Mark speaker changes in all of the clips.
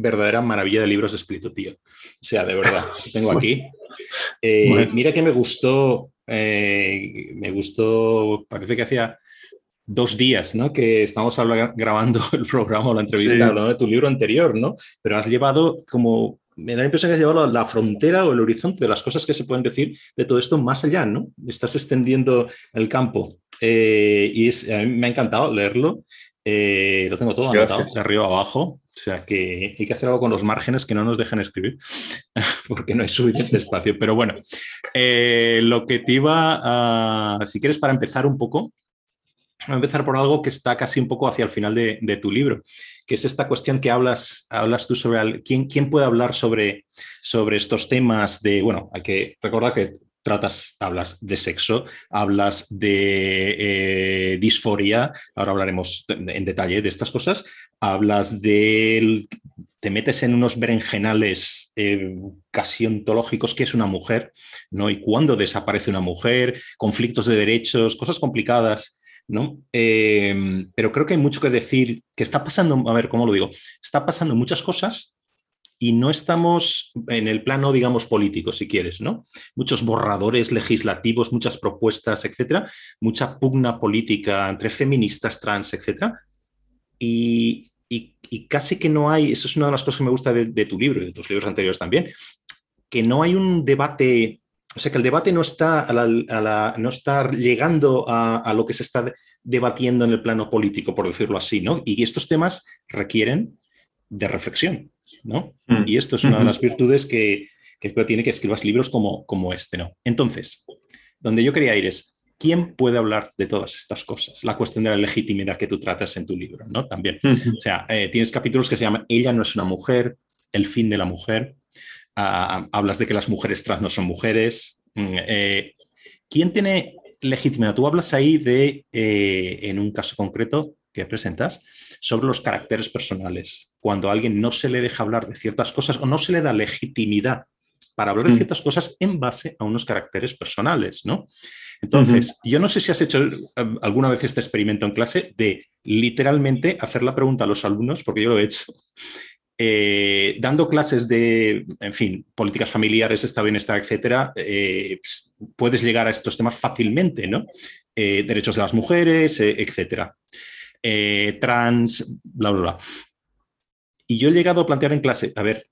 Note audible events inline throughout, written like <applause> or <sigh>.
Speaker 1: verdadera maravilla de libros escrito, tío. O sea, de verdad, tengo <laughs> aquí. Eh, mira que me gustó, eh, me gustó, parece que hacía dos días, ¿no? Que estamos grabando <laughs> el programa o la entrevista hablando de tu libro anterior, ¿no? Pero has llevado como, me da la impresión que has llevado la frontera o el horizonte de las cosas que se pueden decir de todo esto más allá, ¿no? Estás extendiendo el campo. Eh, y a mí me ha encantado leerlo. Eh, lo tengo todo anotado, de arriba abajo. O sea que hay que hacer algo con los márgenes que no nos dejen escribir, <laughs> porque no hay suficiente espacio. Pero bueno, eh, lo que te iba a. Si quieres, para empezar un poco, Voy a empezar por algo que está casi un poco hacia el final de, tu libro, que es esta cuestión que hablas, hablas tú sobre quién, quién puede hablar sobre, sobre estos temas de, bueno, hay que recordar que tratas, hablas de sexo, hablas de eh, disforia, ahora hablaremos en detalle de estas cosas, hablas de, te metes en unos berenjenales eh, casi ontológicos, ¿qué es una mujer? ¿no? ¿Y cuándo desaparece una mujer? Conflictos de derechos, cosas complicadas. ¿no? Eh, pero creo que hay mucho que decir, que está pasando, a ver, ¿cómo lo digo? Está pasando muchas cosas y no estamos en el plano, digamos, político, si quieres, ¿no? Muchos borradores legislativos, muchas propuestas, etcétera, mucha pugna política entre feministas, trans, etcétera. Y, casi que no hay, eso es una de las cosas que me gusta de, tu libro y de tus libros anteriores también, que no hay un debate, o sea, que el debate no está, no está llegando a, a, lo que se está debatiendo en el plano político, por decirlo así, ¿no? Y estos temas requieren de reflexión. ¿No? Mm. Y esto es una de las virtudes que, que tiene que escribas libros como, como este, ¿no? Entonces, donde yo quería ir es, ¿quién puede hablar de todas estas cosas? La cuestión de la legitimidad que tú tratas en tu libro, ¿no? También. O sea, eh, tienes capítulos que se llaman Ella no es una mujer, El fin de la mujer, ah, hablas de que las mujeres trans no son mujeres. Mm, eh, ¿Quién tiene legitimidad? Tú hablas ahí de, eh, en un caso concreto que presentas, sobre los caracteres personales cuando a alguien no se le deja hablar de ciertas cosas o no se le da legitimidad para hablar de mm. ciertas cosas en base a unos caracteres personales, ¿no? Entonces, yo no sé si has hecho eh, alguna vez este experimento en clase de literalmente hacer la pregunta a los alumnos, porque yo lo he hecho, <laughs> eh, dando clases de, en fin, políticas familiares, estado de bienestar, etcétera, eh, pues, puedes llegar a estos temas fácilmente, ¿no? derechos de las mujeres, etcétera. Trans, bla, bla, bla. Y yo he llegado a plantear en clase, a ver,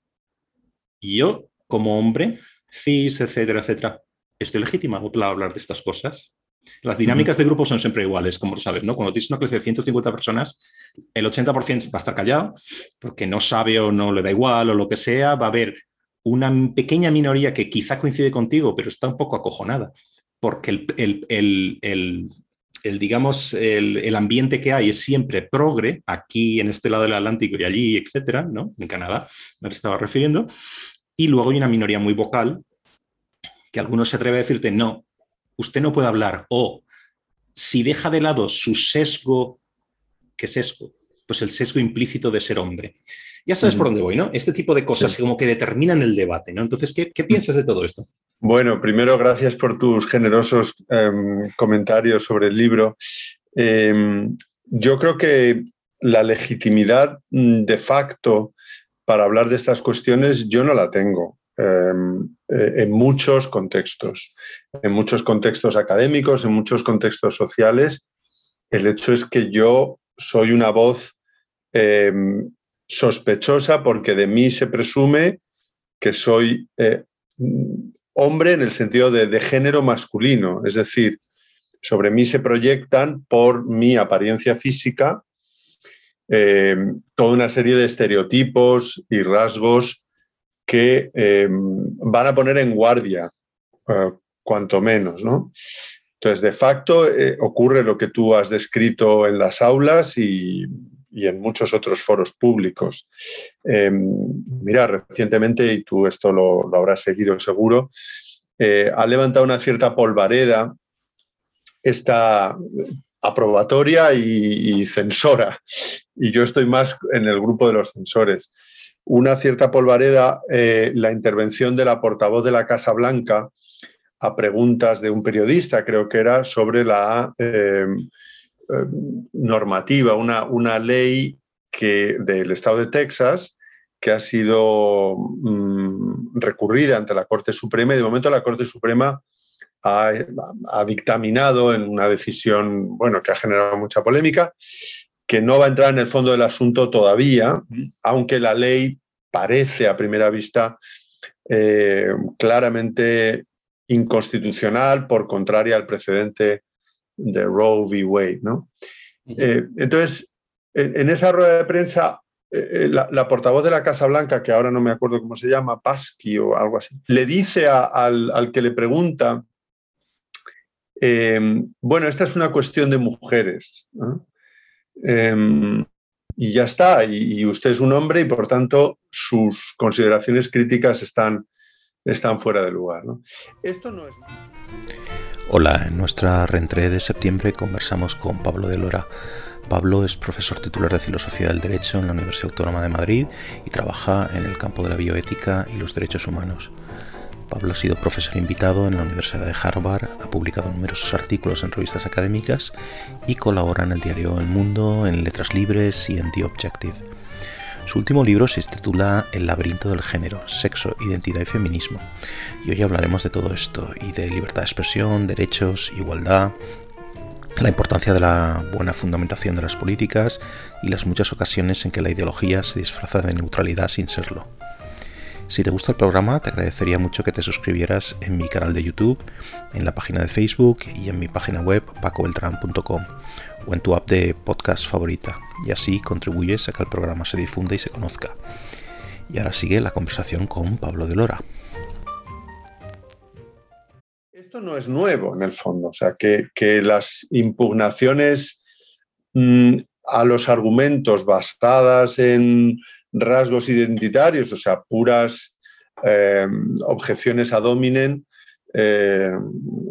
Speaker 1: yo como hombre, cis, etcétera, etcétera, ¿estoy legitimado para hablar de estas cosas? Las dinámicas de grupo son siempre iguales, como lo sabes, ¿no? Cuando tienes una clase de 150 personas, el 80% va a estar callado porque no sabe o no le da igual o lo que sea. Va a haber una pequeña minoría que quizá coincide contigo, pero está un poco acojonada porque el, el, el, digamos, el, ambiente que hay es siempre progre, aquí en este lado del Atlántico y allí, etcétera, ¿no? En Canadá, me estaba refiriendo. Y luego hay una minoría muy vocal que algunos se atreve a decirte, no, usted no puede hablar. O si deja de lado su sesgo, ¿qué sesgo? Pues el sesgo implícito de ser hombre. Ya sabes por dónde voy, ¿no? Este tipo de cosas como que determinan el debate, ¿no? Entonces, ¿qué, qué piensas de todo esto?
Speaker 2: Bueno, primero, gracias por tus generosos em, comentarios sobre el libro. Em, yo creo que la legitimidad mm, de facto para hablar de estas cuestiones yo no la tengo em, eh, en muchos contextos, en muchos contextos académicos, en muchos contextos sociales. El hecho es que yo soy una voz sospechosa porque de mí se presume que soy eh, hombre en el sentido de, género masculino, es decir, sobre mí se proyectan por mi apariencia física eh, toda una serie de estereotipos y rasgos que eh, van a poner en guardia, cuanto menos, ¿no? Entonces, de facto, ocurre lo que tú has descrito en las aulas y y en muchos otros foros públicos. Em, mira, recientemente, y tú esto lo, habrás seguido seguro, eh, ha levantado una cierta polvareda esta aprobatoria y, censora, y yo estoy más en el grupo de los censores. Una cierta polvareda, eh, la intervención de la portavoz de la Casa Blanca a preguntas de un periodista, creo que era, sobre la em, normativa, una, una ley que, del estado de Texas que ha sido mm, recurrida ante la Corte Suprema y de momento la Corte Suprema ha, ha, dictaminado en una decisión bueno, que ha generado mucha polémica, que no va a entrar en el fondo del asunto todavía, aunque la ley parece a primera vista eh, claramente inconstitucional por contraria al precedente de Roe v. Wade. ¿no? Eh, entonces, en, esa rueda de prensa, eh, la, portavoz de la Casa Blanca, que ahora no me acuerdo cómo se llama, Pasky o algo así, le dice al, que le pregunta, bueno, esta es una cuestión de mujeres. Em, y ya está, y, usted es un hombre y por tanto sus consideraciones críticas están, están fuera de lugar. Esto no es...
Speaker 3: Hola, en nuestra reentré de septiembre conversamos con Pablo de Lora. Pablo es profesor titular de Filosofía del Derecho en la Universidad Autónoma de Madrid y trabaja en el campo de la bioética y los derechos humanos. Pablo ha sido profesor invitado en la Universidad de Harvard, ha publicado numerosos artículos en revistas académicas y colabora en el diario El Mundo, en Letras Libres y en The Objective. Su último libro se titula El laberinto del género, sexo, identidad y feminismo. Y hoy hablaremos de todo esto y de libertad de expresión, derechos, igualdad, la importancia de la buena fundamentación de las políticas y las muchas ocasiones en que la ideología se disfraza de neutralidad sin serlo. Si te gusta el programa, te agradecería mucho que te suscribieras en mi canal de YouTube, en la página de Facebook y en mi página web pacobeltran.com o en tu app de podcast favorita, y así contribuyes a que el programa se difunda y se conozca. Y ahora sigue la conversación con Pablo de Lora.
Speaker 2: Esto no es nuevo en el fondo, o sea, que, las impugnaciones mm, a los argumentos basadas en rasgos identitarios, o sea, puras eh, objeciones a dominen, eh,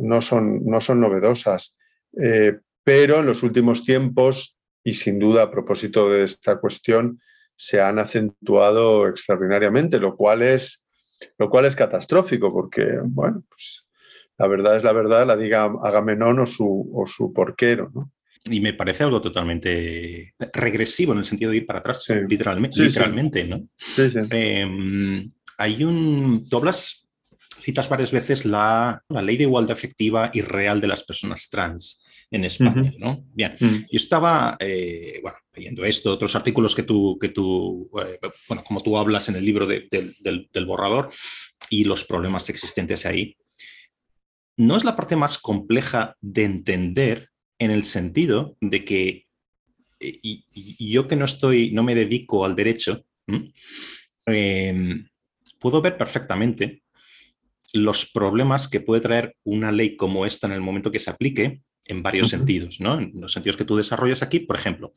Speaker 2: no, son, no son novedosas. Eh, pero en los últimos tiempos, y sin duda a propósito de esta cuestión, se han acentuado extraordinariamente, lo cual es, lo cual es catastrófico, porque, bueno, pues, la verdad es la verdad, la diga Agamenón o su, o su porquero. ¿no?
Speaker 1: Y me parece algo totalmente regresivo en el sentido de ir para atrás, literalmente, literalmente, ¿no? Em, hay un. Tú hablas, citas varias veces la, ley de igualdad efectiva y real de las personas trans en España, ¿no? Bien, yo estaba, eh, bueno, leyendo esto, otros artículos que tú, que tú eh, bueno, como tú hablas en el libro del, del borrador y los problemas existentes ahí. No es la parte más compleja de entender en el sentido de que, eh, y, yo que no estoy, no me dedico al derecho, em, puedo ver perfectamente los problemas que puede traer una ley como esta en el momento que se aplique en varios sentidos, ¿no? En los sentidos que tú desarrollas aquí, por ejemplo,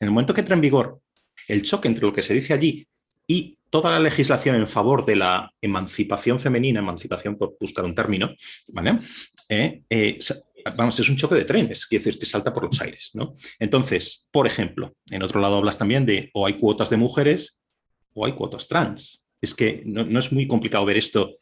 Speaker 1: en el momento que entra en vigor el choque entre lo que se dice allí y toda la legislación en favor de la emancipación femenina, emancipación por buscar un término, ¿vale? Eh, eh, vamos, es un choque de trenes, quiere decir que salta por los aires, ¿no? Entonces, por ejemplo, en otro lado hablas también de o hay cuotas de mujeres o hay cuotas trans. Es que no, es muy complicado ver esto.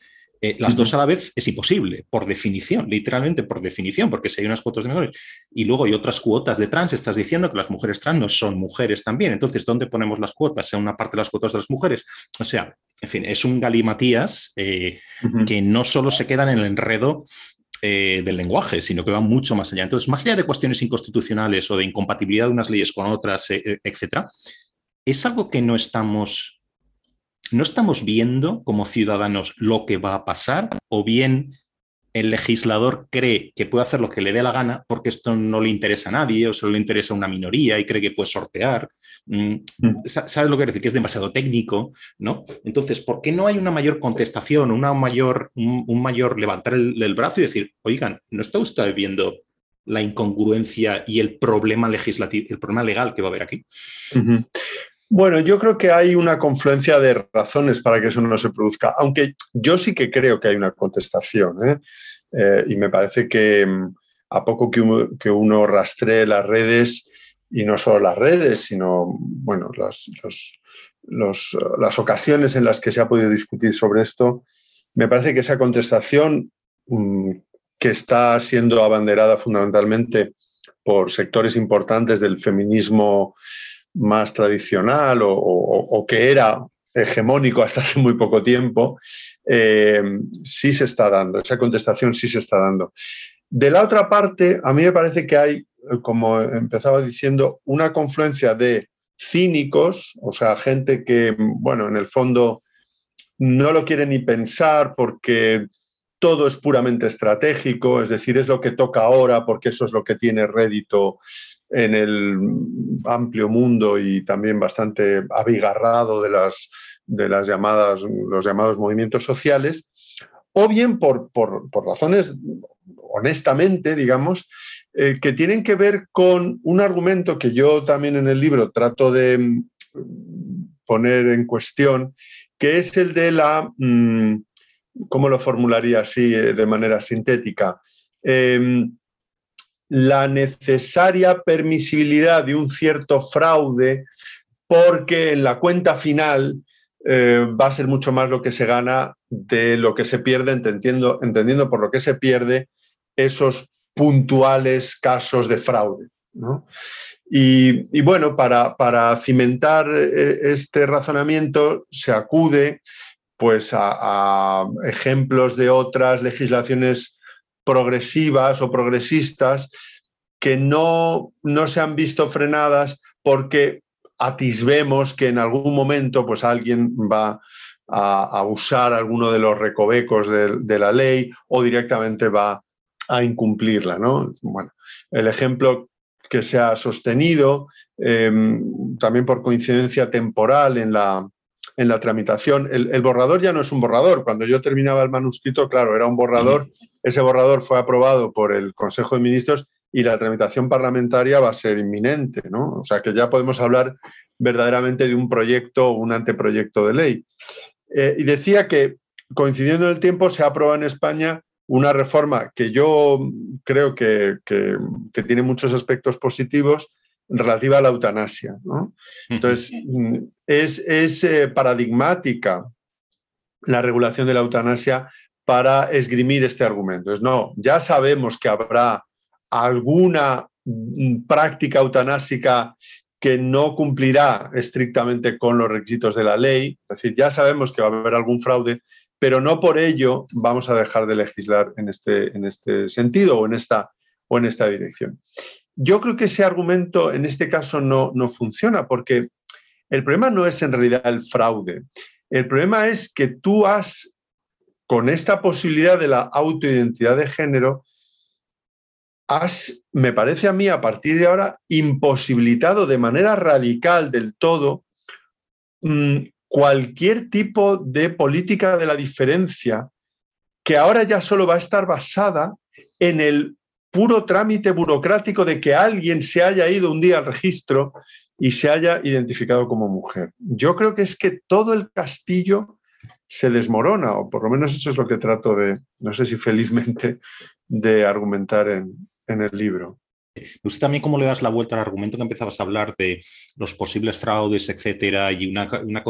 Speaker 1: Eh, las dos a la vez es imposible, por definición, literalmente por definición, porque si hay unas cuotas de mujeres y luego hay otras cuotas de trans, estás diciendo que las mujeres trans no son mujeres también. Entonces, ¿dónde ponemos las cuotas? ¿En una parte de las cuotas de las mujeres? O sea, en fin, es un galimatías eh, que no solo se queda en el enredo eh, del lenguaje, sino que va mucho más allá. Entonces, más allá de cuestiones inconstitucionales o de incompatibilidad de unas leyes con otras, eh, etcétera, es algo que no estamos, no estamos viendo como ciudadanos lo que va a pasar, o bien el legislador cree que puede hacer lo que le dé la gana porque esto no le interesa a nadie o solo le interesa a una minoría y cree que puede sortear. Mm, mm. ¿Sabes lo que quiero decir? Que es demasiado técnico, ¿no? Entonces, ¿por qué no hay una mayor contestación, una mayor, un, mayor levantar el, brazo y decir, oigan, ¿no está usted viendo la incongruencia y el problema legislativo, el problema legal que va a haber aquí?
Speaker 2: Bueno, yo creo que hay una confluencia de razones para que eso no se produzca, aunque yo sí que creo que hay una contestación. ¿eh? Eh, y me parece que mm, a poco que uno, rastree las redes, y no solo las redes, sino bueno, las, las ocasiones en las que se ha podido discutir sobre esto, me parece que esa contestación mm, que está siendo abanderada fundamentalmente por sectores importantes del feminismo más tradicional o, que era hegemónico hasta hace muy poco tiempo, eh, sí se está dando, esa contestación sí se está dando. De la otra parte, a mí me parece que hay, como empezaba diciendo, una confluencia de cínicos, o sea, gente que, bueno, en el fondo no lo quiere ni pensar porque todo es puramente estratégico, es decir, es lo que toca ahora porque eso es lo que tiene rédito en el amplio mundo y también bastante abigarrado de las, de las llamadas, los llamados movimientos sociales, o bien por, por, razones, honestamente, digamos, eh, que tienen que ver con un argumento que yo también en el libro trato de mm, poner en cuestión, que es el de la, mm, ¿cómo lo formularía así eh, de manera sintética? Em, la necesaria permisibilidad de un cierto fraude porque en la cuenta final eh, va a ser mucho más lo que se gana de lo que se pierde, entendiendo, entendiendo por lo que se pierde esos puntuales casos de fraude. Y, bueno, para, para, cimentar eh, este razonamiento se acude pues, a ejemplos de otras legislaciones progresivas o progresistas que no, no se han visto frenadas porque atisbemos que en algún momento pues alguien va a, usar alguno de los recovecos de, la ley o directamente va a incumplirla. ¿no? Bueno, el ejemplo que se ha sostenido, em, también por coincidencia temporal en la, en la tramitación, el, el, borrador ya no es un borrador. Cuando yo terminaba el manuscrito, claro, era un borrador ese borrador fue aprobado por el Consejo de Ministros y la tramitación parlamentaria va a ser inminente, ¿no? O sea que ya podemos hablar verdaderamente de un proyecto o un anteproyecto de ley. Eh, y decía que, coincidiendo en el tiempo, se ha aprobado en España una reforma que yo creo que, tiene muchos aspectos positivos relativa a la eutanasia. Entonces, es, es eh, paradigmática la regulación de la eutanasia para esgrimir este argumento. Es no, ya sabemos que habrá alguna mm, práctica eutanásica que no cumplirá estrictamente con los requisitos de la ley, es decir, ya sabemos que va a haber algún fraude, pero no por ello vamos a dejar de legislar en este, en este sentido o en esta, o en esta dirección. Yo creo que ese argumento en este caso no, no funciona porque el problema no es en realidad el fraude, el problema es que tú has con esta posibilidad de la autoidentidad de género, has, me parece a mí, a partir de ahora, imposibilitado de manera radical del todo mm, cualquier tipo de política de la diferencia que ahora ya solo va a estar basada en el puro trámite burocrático de que alguien se haya ido un día al registro y se haya identificado como mujer. Yo creo que es que todo el castillo se desmorona, o por lo menos eso es lo que trato de, no sé si felizmente, de argumentar en, el libro.
Speaker 1: Gusta también cómo le das la vuelta al argumento que empezabas a hablar de los posibles fraudes, etcétera, y una, una,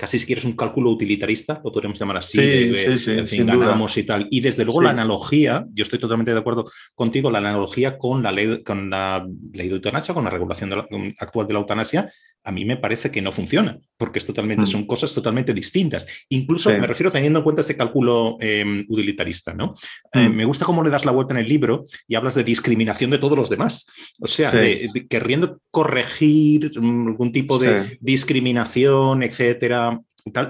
Speaker 1: casi si quieres un cálculo utilitarista, lo podríamos llamar así,
Speaker 2: sí, sí, sí,
Speaker 1: ganamos y tal. Y desde luego la analogía, yo estoy totalmente de acuerdo contigo, la analogía con la ley, con la ley de eutanasia, con la regulación actual de la eutanasia, a mí me parece que no funciona, porque es totalmente, mm. son cosas totalmente distintas. Incluso me refiero teniendo en cuenta este cálculo em, utilitarista, ¿no? Eh, mm. me gusta cómo le das la vuelta en el libro y hablas de discriminación de todos los demás. O sea, queriendo corregir mm, algún tipo de discriminación, etcétera,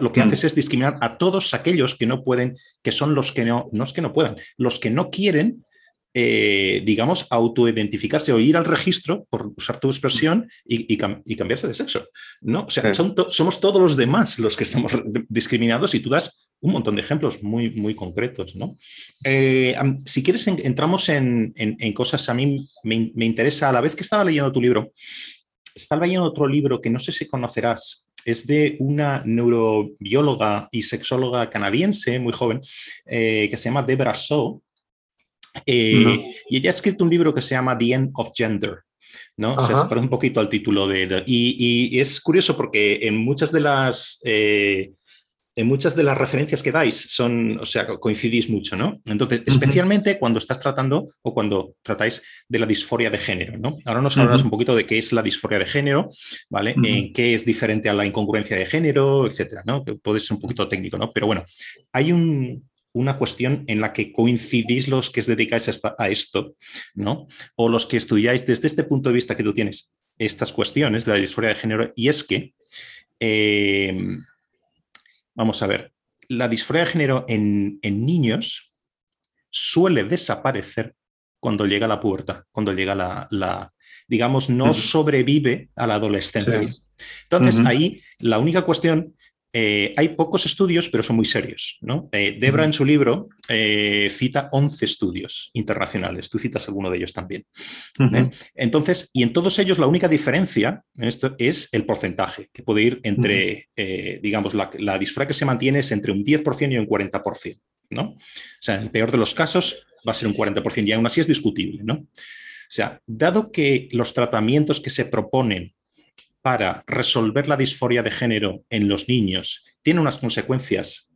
Speaker 1: lo que mm. haces es discriminar a todos aquellos que no pueden, que son los que no, no es que no puedan, los que no quieren, eh, digamos, autoidentificarse o ir al registro, por usar tu expresión, y, cambiarse de sexo. ¿no? O sea, somos todos los demás los que estamos <laughs> discriminados y tú das un montón de ejemplos muy, muy concretos. ¿no? Eh, si quieres, entramos en, cosas, a mí me, me interesa, a la vez que estaba leyendo tu libro, estaba leyendo otro libro que no sé si conocerás, es de una neurobióloga y sexóloga canadiense muy joven eh, que se llama Debra So. Eh, y ella ha escrito un libro que se llama The End of Gender. ¿no? se parece un poquito al título de... y, y, es curioso porque en muchas de las... Eh, en muchas de las referencias que dais son, o sea, coincidís mucho, ¿no? Entonces, especialmente cuando estás tratando o cuando tratáis de la disforia de género, ¿no? Ahora nos hablarás un poquito de qué es la disforia de género, ¿vale? En qué es diferente a la incongruencia de género, etcétera, ¿no? Que puede ser un poquito técnico, ¿no? Pero bueno, hay una cuestión en la que coincidís los que os dedicáis a esto, ¿no? O los que estudiáis desde este punto de vista que tú tienes estas cuestiones de la disforia de género, y es que eh, Vamos a ver, la disforia de género en, niños suele desaparecer cuando llega la puerta, cuando llega la, digamos, no sobrevive a la adolescencia. Entonces, ahí la única cuestión eh, hay pocos estudios, pero son muy serios. ¿no? Eh, Debra en su libro eh, cita 11 estudios internacionales. Tú citas alguno de ellos también. Entonces, y en todos ellos la única diferencia en esto es el porcentaje, que puede ir entre, digamos, la, la disfra que se mantiene es entre un 10% y un 40%. ¿no? O sea, en el peor de los casos va a ser un 40% y aún así es discutible. ¿no? O sea, dado que los tratamientos que se proponen para resolver la disforia de género en los niños tiene unas consecuencias,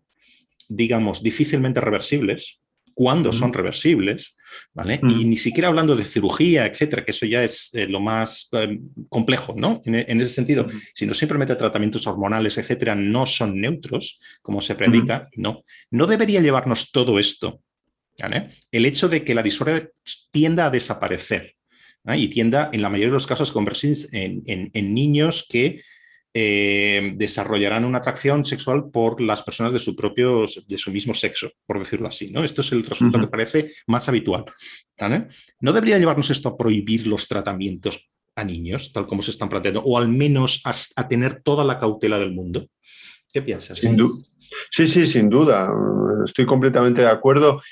Speaker 1: digamos, difícilmente reversibles, cuando son reversibles, ¿vale? Y ni siquiera hablando de cirugía, etcétera, que eso ya es eh, lo más eh, complejo, ¿no? En, ese sentido, sino simplemente tratamientos hormonales, etcétera, no son neutros, como se predica, no. No debería llevarnos todo esto, ¿vale? El hecho de que la disforia tienda a desaparecer, y tienda en la mayoría de los casos a convertirse en, niños que eh, desarrollarán una atracción sexual por las personas de su propio, de su mismo sexo, por decirlo así. ¿no? Esto es el resultado que parece más habitual. ¿No debería llevarnos esto a prohibir los tratamientos a niños, tal como se están planteando, o al menos a, tener toda la cautela del mundo? ¿Qué piensas?
Speaker 2: sí, sí, sin duda. Estoy completamente de acuerdo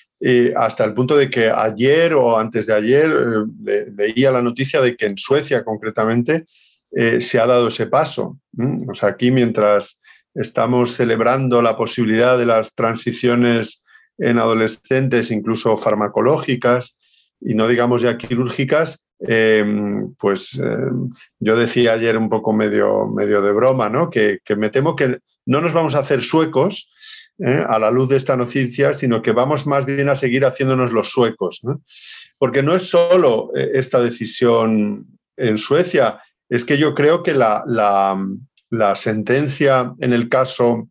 Speaker 2: hasta el punto de que ayer o antes de ayer eh, leía la noticia de que en Suecia concretamente eh, se ha dado ese paso. O sea, aquí mientras estamos celebrando la posibilidad de las transiciones en adolescentes, incluso farmacológicas, y no digamos ya quirúrgicas, em, pues em, yo decía ayer un poco medio, medio de broma, ¿no? Que, me temo que no nos vamos a hacer suecos, ¿eh? a la luz de esta noticia, sino que vamos más bien a seguir haciéndonos los suecos. Porque no es solo eh, esta decisión en Suecia, es que yo creo que la, sentencia en el caso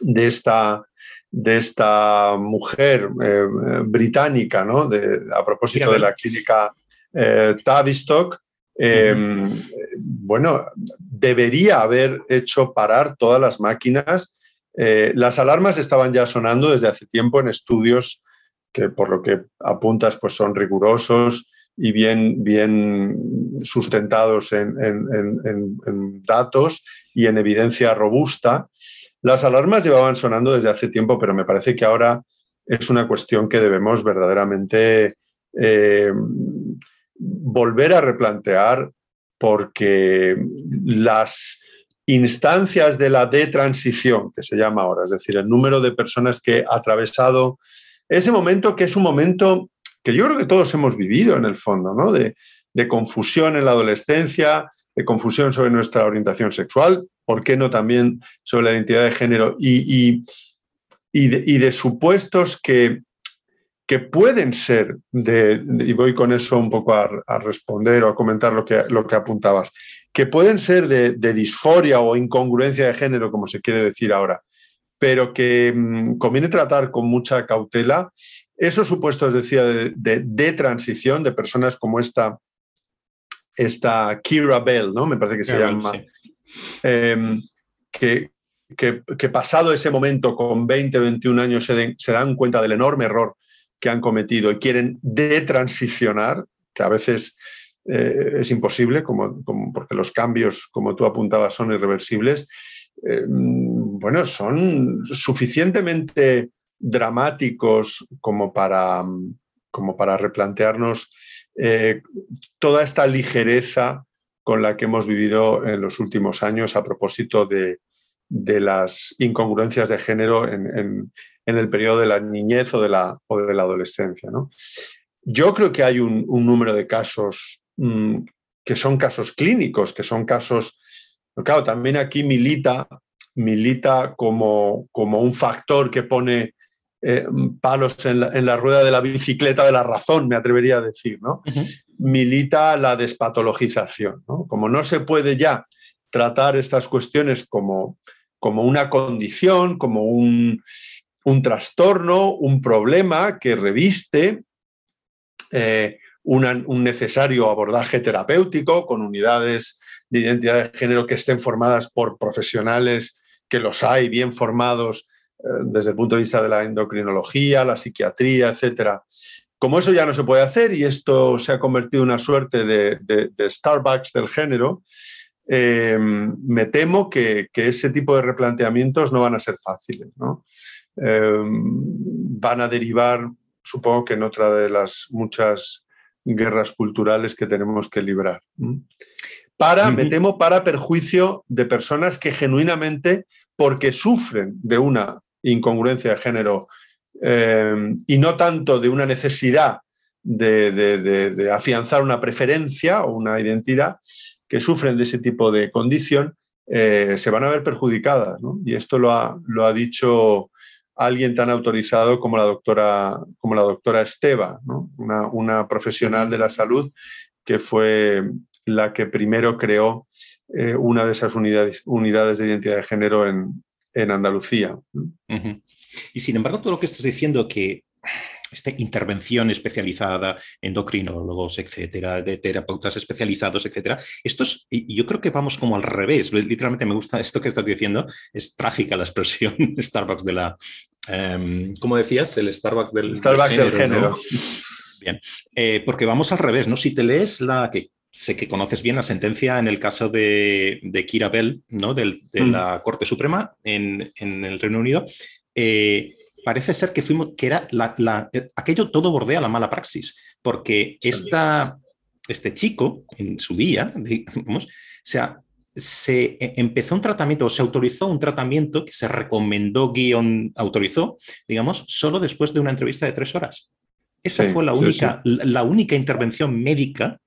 Speaker 2: de esta, de esta mujer eh, británica, ¿no? a propósito de la clínica Tavistock, bueno, debería haber hecho parar todas las máquinas eh, las alarmas estaban ya sonando desde hace tiempo en estudios que por lo que apuntas pues son rigurosos y bien, bien sustentados en, datos y en evidencia robusta. Las alarmas llevaban sonando desde hace tiempo, pero me parece que ahora es una cuestión que debemos verdaderamente eh, volver a replantear porque las instancias de la detransición, que se llama ahora, es decir, el número de personas que ha atravesado ese momento que es un momento que yo creo que todos hemos vivido en el fondo, ¿no? De, confusión en la adolescencia, de confusión sobre nuestra orientación sexual, ¿por qué no también sobre la identidad de género? Y, de, supuestos que, que pueden ser, de, y voy con eso un poco a, a, responder o a comentar lo que, lo que apuntabas, que pueden ser de, disforia o incongruencia de género, como se quiere decir ahora, pero que mm, conviene tratar con mucha cautela. Esos supuestos, decía, de, transición de personas como esta, esta Kira Bell, ¿no? Me parece que se llama. Em, que, que, pasado ese momento, con 20, 21 años, se, se dan cuenta del enorme error que han cometido y quieren detransicionar, que a veces eh, es imposible, como, porque los cambios, como tú apuntabas, son irreversibles, eh, bueno, son suficientemente dramáticos como para, como para replantearnos eh, toda esta ligereza con la que hemos vivido en los últimos años a propósito de, las incongruencias de género en, el periodo de la niñez o de la, o de la adolescencia. Yo creo que hay un, número de casos Mm, que son casos clínicos, que son casos... Claro, también aquí milita milita como, como un factor que pone eh, palos en la, rueda de la bicicleta de la razón, me atrevería a decir, ¿no? Milita la despatologización, Como no se puede ya tratar estas cuestiones como, como una condición, como un, trastorno, un problema que reviste eh, un necesario abordaje terapéutico con unidades de identidad de género que estén formadas por profesionales que los hay bien formados eh, desde el punto de vista de la endocrinología, la psiquiatría, etcétera. Como eso ya no se puede hacer y esto se ha convertido en una suerte de, Starbucks del género, eh, me temo que, ese tipo de replanteamientos no van a ser fáciles. Eh, van a derivar, supongo que en otra de las muchas guerras culturales que tenemos que librar. Para, me temo, para perjuicio de personas que genuinamente, porque sufren de una incongruencia de género eh, y no tanto de una necesidad de, afianzar una preferencia o una identidad, que sufren de ese tipo de condición, eh, se van a ver perjudicadas. Y esto lo ha, lo ha dicho alguien tan autorizado como la doctora, como la doctora una, profesional de la salud que fue la que primero creó eh, una de esas unidades, unidades de identidad de género en, Andalucía.
Speaker 1: Y sin embargo, todo lo que estás diciendo que esta intervención especializada, endocrinólogos, etcétera, de terapeutas especializados, etcétera. Esto es, yo creo que vamos como al revés. Literalmente me gusta <laughs> esto que estás diciendo. Es trágica la expresión <laughs> Starbucks de la. Em, ¿Cómo decías? El Starbucks del,
Speaker 2: Starbucks del género. <laughs>
Speaker 1: Bien. Eh, porque vamos al revés, ¿no? Si te lees la que sé que conoces bien la sentencia en el caso de, de Kira Bell, ¿no? de mm. la Corte Suprema en, en el Reino Unido. Eh, parece ser que fuimos, que era la, aquello todo bordea la mala praxis, porque este chico en su día, <laughs> digamos, sea, se e, empezó un tratamiento, o se autorizó un tratamiento que se recomendó, guion, autorizó, digamos, solo después de una entrevista de tres horas. Esa fue la única, la única intervención médica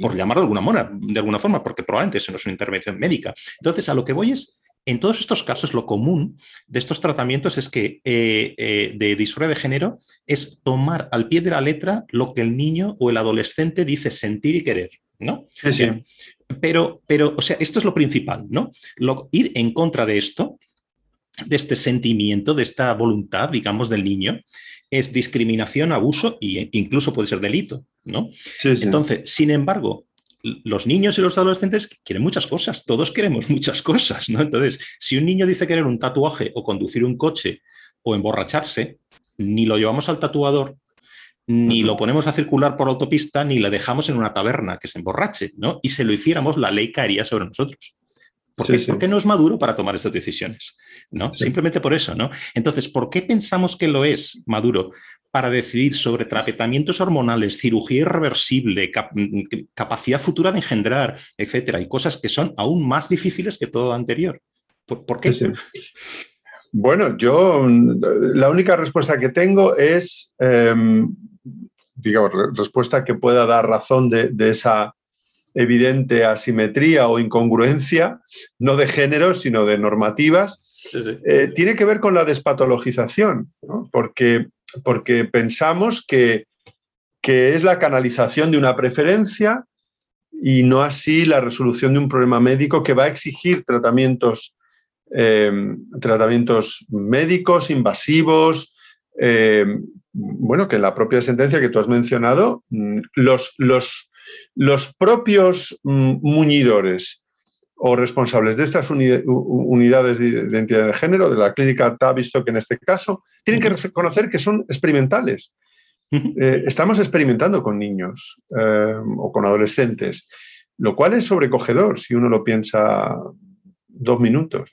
Speaker 1: por llamarlo de alguna, manera, de alguna forma, porque probablemente eso no es una intervención médica. Entonces, a lo que voy es, en todos estos casos, lo común de estos tratamientos es que eh, eh, de disforia de género es tomar al pie de la letra lo que el niño o el adolescente dice sentir y querer, ¿no?
Speaker 2: Sí,
Speaker 1: Pero, pero, o sea, esto es lo principal, ¿no? ir en contra de esto, de este sentimiento, de esta voluntad, digamos, del niño, es discriminación, abuso e incluso puede ser delito, ¿no? Entonces, sin embargo, los niños y los adolescentes quieren muchas cosas, todos queremos <laughs> muchas cosas, ¿no? Entonces, si un niño dice querer un tatuaje o conducir un coche o emborracharse, ni lo llevamos al tatuador, ni lo ponemos a circular por autopista, ni le dejamos en una taberna que se emborrache, ¿no? Y si lo hiciéramos, la ley caería sobre nosotros. ¿Por qué, no es maduro para tomar estas decisiones? ¿no? Simplemente por eso, ¿no? Entonces, ¿por qué pensamos que lo es maduro? Para decidir sobre tratamientos hormonales, cirugía irreversible, capacidad futura de engendrar, etcétera, y cosas que son aún más difíciles que todo lo anterior. ¿Por, qué?
Speaker 2: Bueno, yo la única respuesta que tengo es, em, digamos, respuesta que pueda dar razón de, esa evidente asimetría o incongruencia, no de género, sino de normativas, eh, tiene que ver con la despatologización, porque porque pensamos que, es la canalización de una preferencia y no así la resolución de un problema médico que va a exigir tratamientos, eh, tratamientos médicos, invasivos. Eh, bueno, que en la propia sentencia que tú has mencionado, mm, los, los, los propios mm, muñidores o responsables de estas unidades de identidad de género, de la clínica Tavistock en este caso, tienen que reconocer que son experimentales. Eh, estamos experimentando con niños eh, o con adolescentes, lo cual es sobrecogedor si uno lo piensa dos minutos.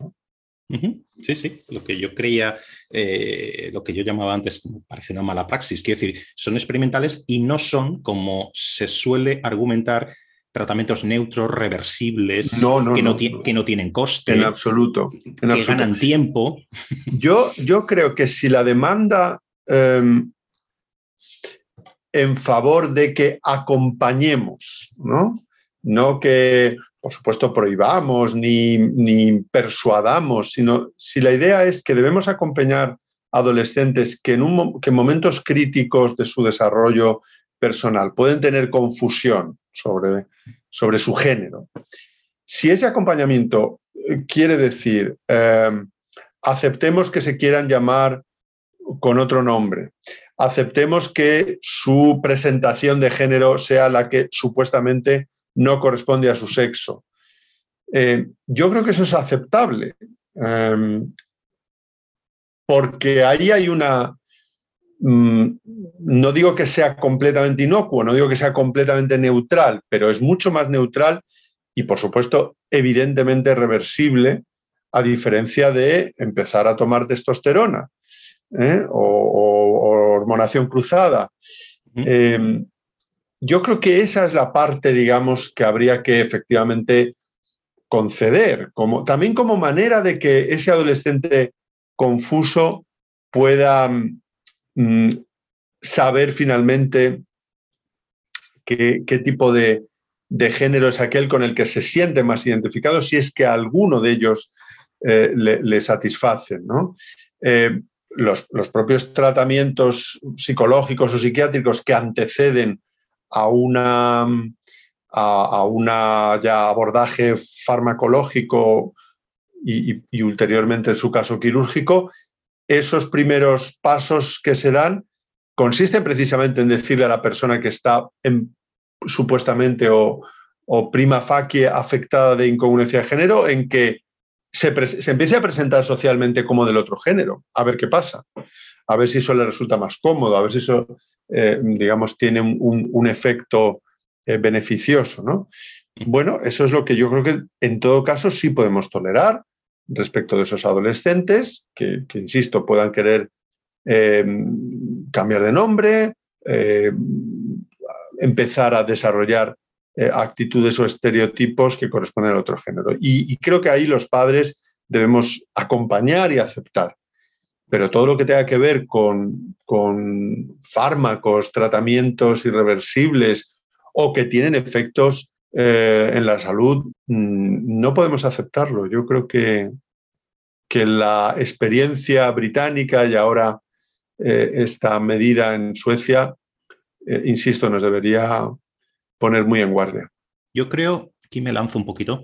Speaker 1: Sí, sí, lo que yo creía, eh, lo que yo llamaba antes, parece una mala praxis, quiero decir, son experimentales y no son, como se suele argumentar, tratamientos neutros, reversibles, que, no, que, no, tienen coste.
Speaker 2: En absoluto.
Speaker 1: que ganan tiempo.
Speaker 2: Yo, yo creo que si la demanda em, en favor de que acompañemos, ¿no? No que por supuesto, prohibamos ni, ni persuadamos, sino si la idea es que debemos acompañar adolescentes que en, un, que en momentos críticos de su desarrollo personal pueden tener confusión sobre, sobre su género. Si ese acompañamiento eh, quiere decir eh, aceptemos que se quieran llamar con otro nombre, aceptemos que su presentación de género sea la que supuestamente no corresponde a su sexo. Eh, yo creo que eso es aceptable, em, porque ahí hay una, no digo que sea completamente inocuo, no digo que sea completamente neutral, pero es mucho más neutral y, por supuesto, evidentemente reversible, a diferencia de empezar a tomar testosterona ¿eh? o, hormonación cruzada. Em, yo creo que esa es la parte, digamos, que habría que efectivamente conceder, como, también como manera de que ese adolescente confuso pueda mm, saber finalmente qué, tipo de, género es aquel con el que se siente más identificado, si es que alguno de ellos eh, le, satisfacen. Eh, los, propios tratamientos psicológicos o psiquiátricos que anteceden a una, a, ya abordaje farmacológico y, ulteriormente en su caso quirúrgico, esos primeros pasos que se dan consisten precisamente en decirle a la persona que está supuestamente o, prima facie afectada de incongruencia de género en que se, empiece a presentar socialmente como del otro género, a ver qué pasa, a ver si eso le resulta más cómodo, a ver si eso, eh, digamos, tiene un, efecto eh, beneficioso. ¿no? Bueno, eso es lo que yo creo que en todo caso sí podemos tolerar respecto de esos adolescentes que, insisto, puedan querer em, cambiar de nombre, em, empezar a desarrollar eh, actitudes o estereotipos que corresponden al otro género. Y, creo que ahí los padres debemos acompañar y aceptar. Pero todo lo que tenga que ver con, con fármacos, tratamientos irreversibles o que tienen efectos eh, en la salud, mm, no podemos aceptarlo. Yo creo que, que la experiencia británica y ahora eh, esta medida en Suecia, eh, insisto, nos debería poner muy en guardia.
Speaker 1: Yo creo, aquí me lanzo un poquito,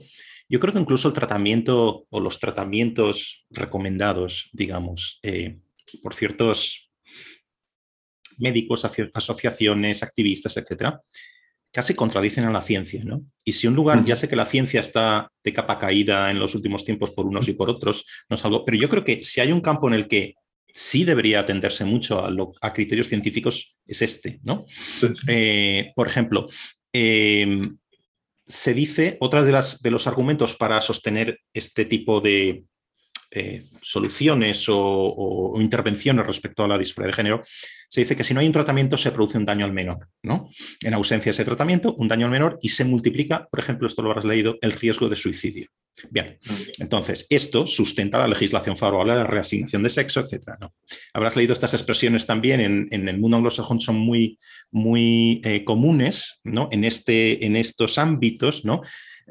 Speaker 1: yo creo que incluso el tratamiento o los tratamientos recomendados, digamos, por ciertos médicos, asociaciones, activistas, etcétera, casi contradicen a la ciencia, ¿no? Y si un lugar, ya sé que la ciencia está de capa caída en los últimos tiempos por unos y por otros, no es algo, pero yo creo que si hay un campo en el que sí debería atenderse mucho a, criterios científicos, es este, ¿no? Eh, por ejemplo, em, se dice, otra de, las, de los argumentos para sostener este tipo de, eh, soluciones o, intervenciones respecto a la disforia de género, se dice que si no hay un tratamiento se produce un daño al menor. ¿no? En ausencia de ese tratamiento, un daño al menor y se multiplica, por ejemplo, esto lo habrás leído, el riesgo de suicidio. Bien, entonces esto sustenta la legislación favorable a la reasignación de sexo, etc. ¿no? Habrás leído estas expresiones también en, el mundo anglosajón, son muy, muy eh, comunes ¿no? en, este, en estos ámbitos, ¿no?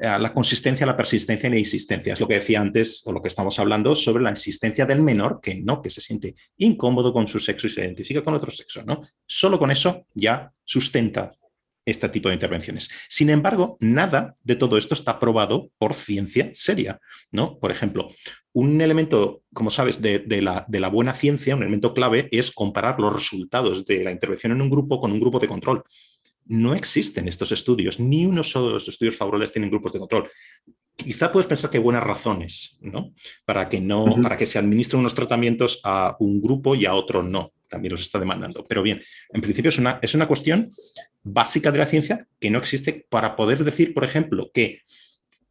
Speaker 1: Eh, la consistencia, la persistencia y la insistencia. Es lo que decía antes o lo que estamos hablando sobre la insistencia del menor, que no, que se siente incómodo con su sexo y se identifica con otro sexo. ¿no? Solo con eso ya sustenta este tipo de intervenciones. Sin embargo, nada de todo esto está probado por ciencia seria. ¿no? Por ejemplo, un elemento, como sabes, de, la, de la buena ciencia, un elemento clave es comparar los resultados de la intervención en un grupo con un grupo de control no existen estos estudios, ni uno solo de los estudios favorables tienen grupos de control. Quizá puedes pensar que hay buenas razones ¿no? para, que no, para que se administren unos tratamientos a un grupo y a otro no. También los está demandando. Pero bien, en principio es una, es una cuestión básica de la ciencia que no existe para poder decir, por ejemplo, que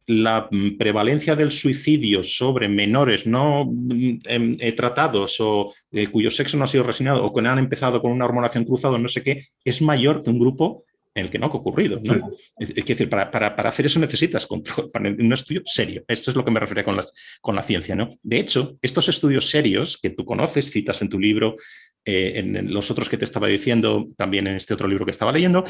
Speaker 1: la prevalencia del suicidio sobre menores no mm, em, eh, tratados o eh, cuyo sexo no ha sido resignado o que han empezado con una hormonación cruzada o no sé qué, es mayor que un grupo en el que no ha ocurrido. Es, decir, para, hacer eso necesitas control, un estudio serio. Esto es lo que me refiero con, con la ciencia. ¿no? De hecho, estos estudios serios que tú conoces, citas en tu libro, eh, en los otros que te estaba diciendo, también en este otro libro que estaba leyendo,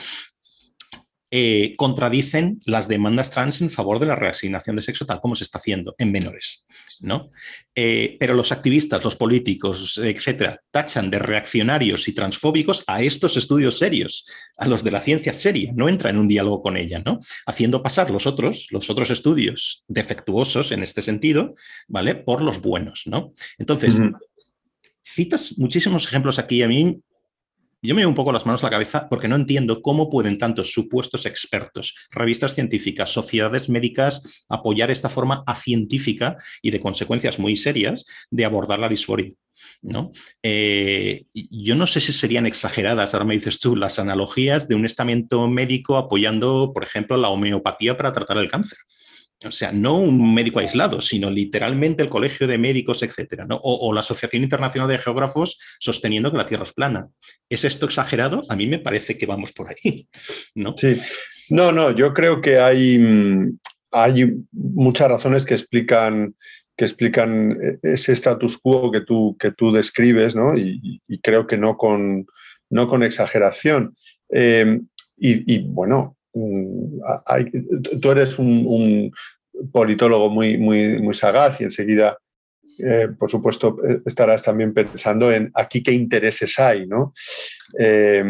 Speaker 1: eh, contradicen las demandas trans en favor de la reasignación de sexo tal como se está haciendo en menores. ¿no? Eh, pero los activistas, los políticos, etcétera, tachan de reaccionarios y transfóbicos a estos estudios serios, a los de la ciencia seria, no entra en un diálogo con ella, ¿no? haciendo pasar los otros, los otros estudios defectuosos en este sentido, ¿vale? por los buenos. ¿no? Entonces, citas muchísimos ejemplos aquí. A mí yo me doy un poco las manos a la cabeza porque no entiendo cómo pueden tantos supuestos expertos, revistas científicas, sociedades médicas apoyar esta forma acientífica y de consecuencias muy serias de abordar la disforia. ¿no? Eh, yo no sé si serían exageradas, ahora me dices tú, las analogías de un estamento médico apoyando, por ejemplo, la homeopatía para tratar el cáncer. O sea, no un médico aislado, sino literalmente el colegio de médicos, etcétera, o, la Asociación Internacional de Geógrafos sosteniendo que la Tierra es plana. ¿Es esto exagerado? A mí me parece que vamos por ahí, ¿no?
Speaker 2: Sí. No, no, yo creo que hay, mm, hay muchas razones que explican, que explican ese status quo que tú, que tú describes, ¿no? Y, creo que no con, no con exageración. Eh, y, bueno, tú eres un, politólogo muy, muy, sagaz y enseguida, eh, por supuesto, eh, estarás también pensando en aquí qué intereses hay, ¿no? Eh,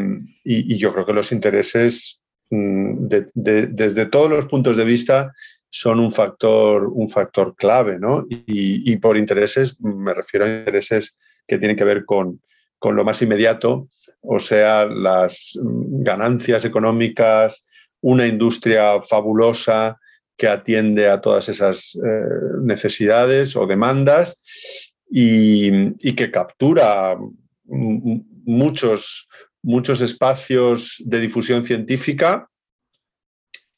Speaker 2: y, yo creo que los intereses, mm, desde todos los puntos de vista, son un factor, un factor clave, ¿no? Y, por intereses me refiero a intereses que tienen que ver con, con lo más inmediato, o sea, las mm, ganancias económicas, una industria fabulosa que atiende a todas esas eh, necesidades o demandas y, que captura muchos, muchos espacios de difusión científica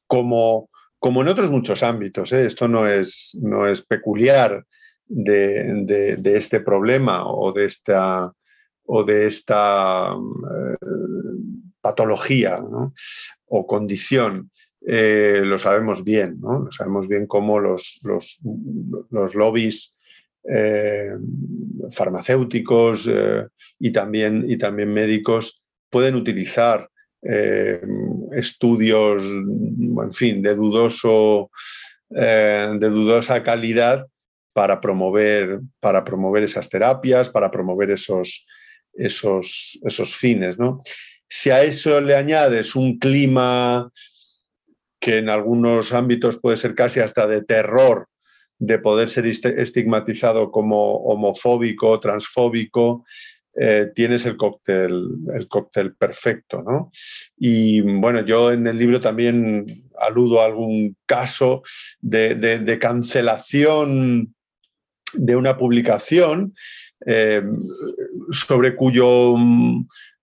Speaker 2: como, como en otros muchos ámbitos. ¿eh? Esto no es, no es peculiar de, este problema o de esta, o de esta eh, patología o condición, eh, lo sabemos bien, ¿no? Lo sabemos bien cómo los, los, lobbies eh, farmacéuticos eh, y, también, y también médicos pueden utilizar estudios, en fin, de, dudoso, de dudosa calidad para promover, para promover esas terapias, para promover esos, esos, esos fines. ¿no? Si a eso le añades un clima que en algunos ámbitos puede ser casi hasta de terror, de poder ser estigmatizado como homofóbico, transfóbico, eh, tienes el cóctel, el cóctel perfecto. ¿no? Y bueno, yo en el libro también aludo a algún caso de, cancelación de una publicación eh, sobre cuyo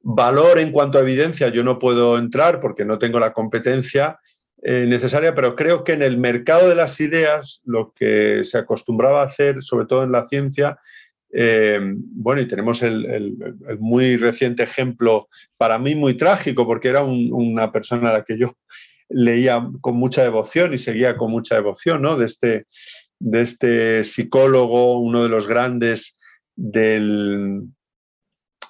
Speaker 2: Valor en cuanto a evidencia, yo no puedo entrar porque no tengo la competencia eh, necesaria, pero creo que en el mercado de las ideas, lo que se acostumbraba a hacer, sobre todo en la ciencia, eh, bueno, y tenemos el, muy reciente ejemplo, para mí muy trágico, porque era una persona a la que yo leía con mucha devoción y seguía con mucha devoción, ¿no? De este, de este psicólogo, uno de los grandes del,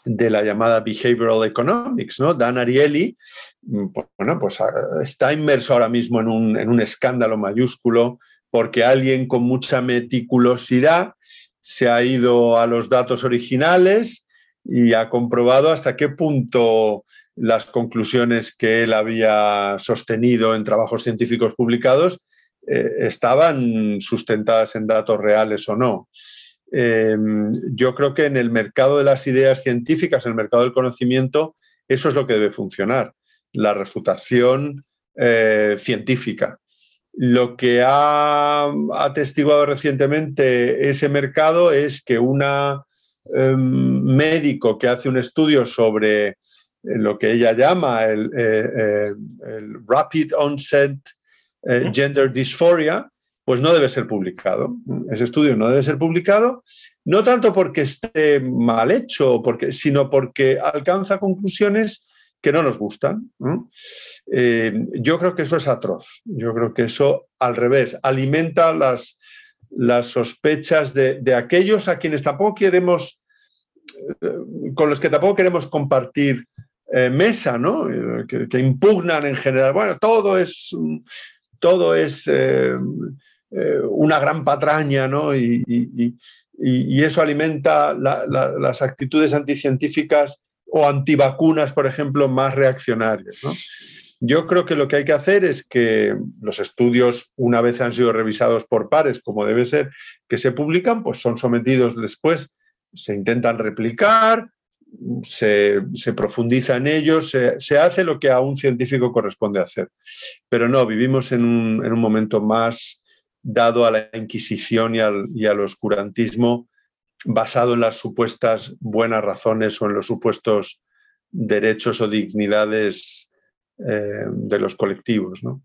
Speaker 2: de la llamada Behavioral Economics, ¿no? Dan Ariely, mm, pues, bueno, pues ah, está inmerso ahora mismo en un, escándalo mayúsculo porque alguien con mucha meticulosidad se ha ido a los datos originales y ha comprobado hasta qué punto las conclusiones que él había sostenido en trabajos científicos publicados eh, estaban sustentadas en datos reales o no. Em, yo creo que en el mercado de las ideas científicas, en el mercado del conocimiento, eso es lo que debe funcionar, la refutación eh, científica. Lo que ha atestiguado recientemente ese mercado es que un em, médico que hace un estudio sobre eh, lo que ella llama el, eh, el Rapid Onset Gender Dysphoria, pues no debe ser publicado. Ese estudio no debe ser publicado, no tanto porque esté mal hecho, porque, sino porque alcanza conclusiones que no nos gustan. Eh, yo creo que eso es atroz. Yo creo que eso, al revés, alimenta las, las sospechas de, aquellos a quienes tampoco queremos, eh, con los que tampoco queremos compartir eh, mesa, ¿no? Que, impugnan en general. Bueno, todo es, todo es una gran patraña, ¿no? Y, eso alimenta las actitudes anticientíficas o antivacunas, por ejemplo, más reaccionarias, ¿no? Yo creo que lo que hay que hacer es que los estudios, una vez han sido revisados por pares, como debe ser, que se publican, pues son sometidos después, se intentan replicar, se, profundiza en ellos, se, hace lo que a un científico corresponde hacer. Pero no, vivimos en un, momento más dado a la Inquisición y al, y al oscurantismo basado en las supuestas buenas razones o en los supuestos derechos o dignidades eh, de los colectivos. ¿no?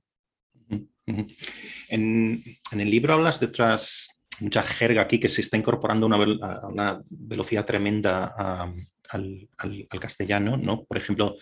Speaker 1: En, el libro hablas de otras, mucha jerga aquí que se está incorporando una, a una velocidad tremenda al, castellano, ¿no? Por ejemplo,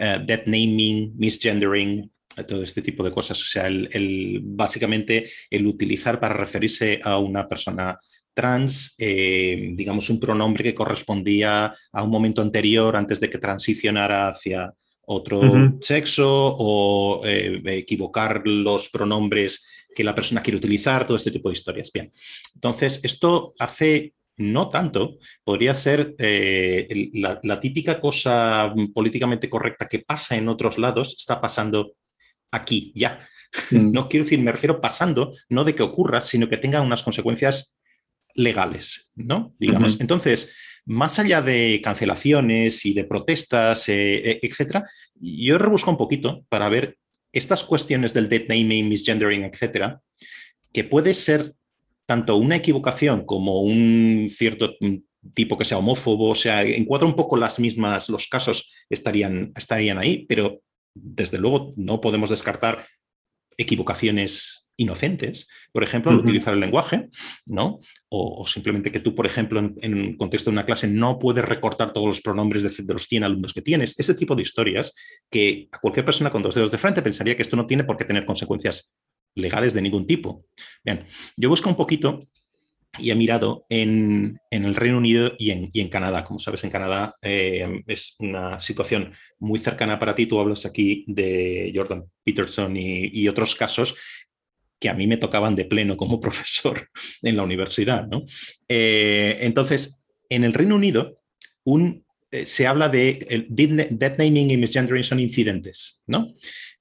Speaker 1: uh, dead naming, misgendering, todo este tipo de cosas. O sea, el, básicamente el utilizar para referirse a una persona trans, eh, digamos, un pronombre que correspondía a un momento anterior antes de que transicionara hacia, otro sexo o eh, equivocar los pronombres que la persona quiere utilizar, todo este tipo de historias. Bien, entonces esto hace no tanto, podría ser eh, la, típica cosa políticamente correcta que pasa en otros lados, está pasando aquí, ya. Mm. <laughs> No quiero decir, me refiero pasando, no de que ocurra, sino que tenga unas consecuencias legales, ¿no? Digamos. Entonces, más allá de cancelaciones y de protestas, eh, eh, etcétera, yo rebusco un poquito para ver estas cuestiones del dead naming, misgendering, etcétera, que puede ser tanto una equivocación como un cierto tipo que sea homófobo, o sea, encuadra un poco las mismas, los casos estarían, estarían ahí, pero desde luego no podemos descartar equivocaciones inocentes, por ejemplo, al utilizar el lenguaje, ¿no? O, simplemente que tú, por ejemplo, en, en, contexto de una clase no puedes recortar todos los pronombres de, de, los 100 alumnos que tienes. Ese tipo de historias que a cualquier persona con dos dedos de frente pensaría que esto no tiene por qué tener consecuencias legales de ningún tipo. Bien, yo busco un poquito y he mirado en, el Reino Unido y en, Canadá. Como sabes, en Canadá eh, es una situación muy cercana para ti. Tú hablas aquí de Jordan Peterson y, otros casos que a mí me tocaban de pleno como <laughs> profesor en la universidad. ¿no? Eh, entonces, en el Reino Unido, un, eh, se habla de dead naming y misgendering son incidentes. ¿no?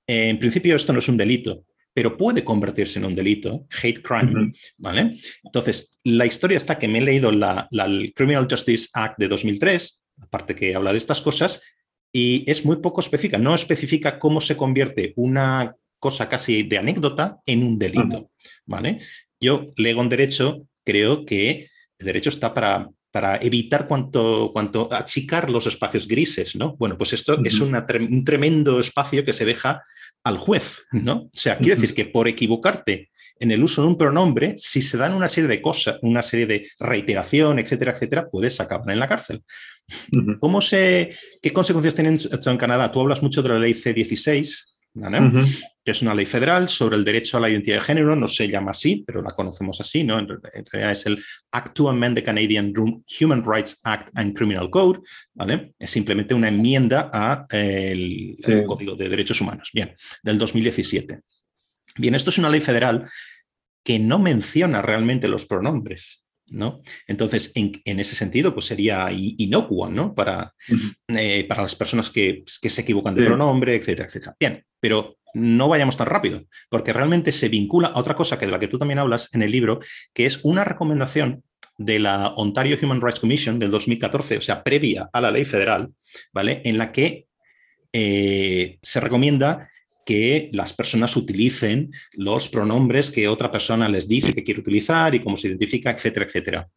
Speaker 1: en principio, esto no es un delito, pero puede convertirse en un delito, hate crime, ¿vale? Entonces, la historia está que me he leído la, Criminal Justice Act de 2003, aparte que habla de estas cosas, y es muy poco específica, no especifica cómo se convierte una cosa casi de anécdota en un delito, ¿vale? Yo, leo en derecho, creo que el derecho está para, para evitar cuanto, cuanto achicar los espacios grises, ¿no? Bueno, pues esto es un tremendo espacio que se deja al juez, ¿no? O sea, quiere decir que por equivocarte en el uso de un pronombre, si se dan una serie de cosas, una serie de reiteración, etcétera, etcétera, puedes acabar en la cárcel. ¿Cómo se, ¿Qué consecuencias tienen esto en Canadá? Tú hablas mucho de la ley C16, que es una ley federal sobre el derecho a la identidad de género, no se llama así, pero la conocemos así, ¿no? En realidad es el Act to Amend the Canadian Human Rights Act and Criminal Code, ¿vale? Es simplemente una enmienda al Código de Derechos Humanos, bien, del 2017. Bien, esto es una ley federal que no menciona realmente los pronombres. ¿No? Entonces, en, ese sentido, pues sería inocuo, ¿no? Para, eh, para las personas que, se equivocan de pronombre, etcétera, etcétera. Bien, pero no vayamos tan rápido, porque realmente se vincula a otra cosa que de la que tú también hablas en el libro, que es una recomendación de la Ontario Human Rights Commission del 2014, o sea, previa a la ley federal, ¿vale? En la que eh, se recomienda que las personas utilicen los pronombres que otra persona les dice que quiere utilizar y cómo se identifica, etcétera, etcétera.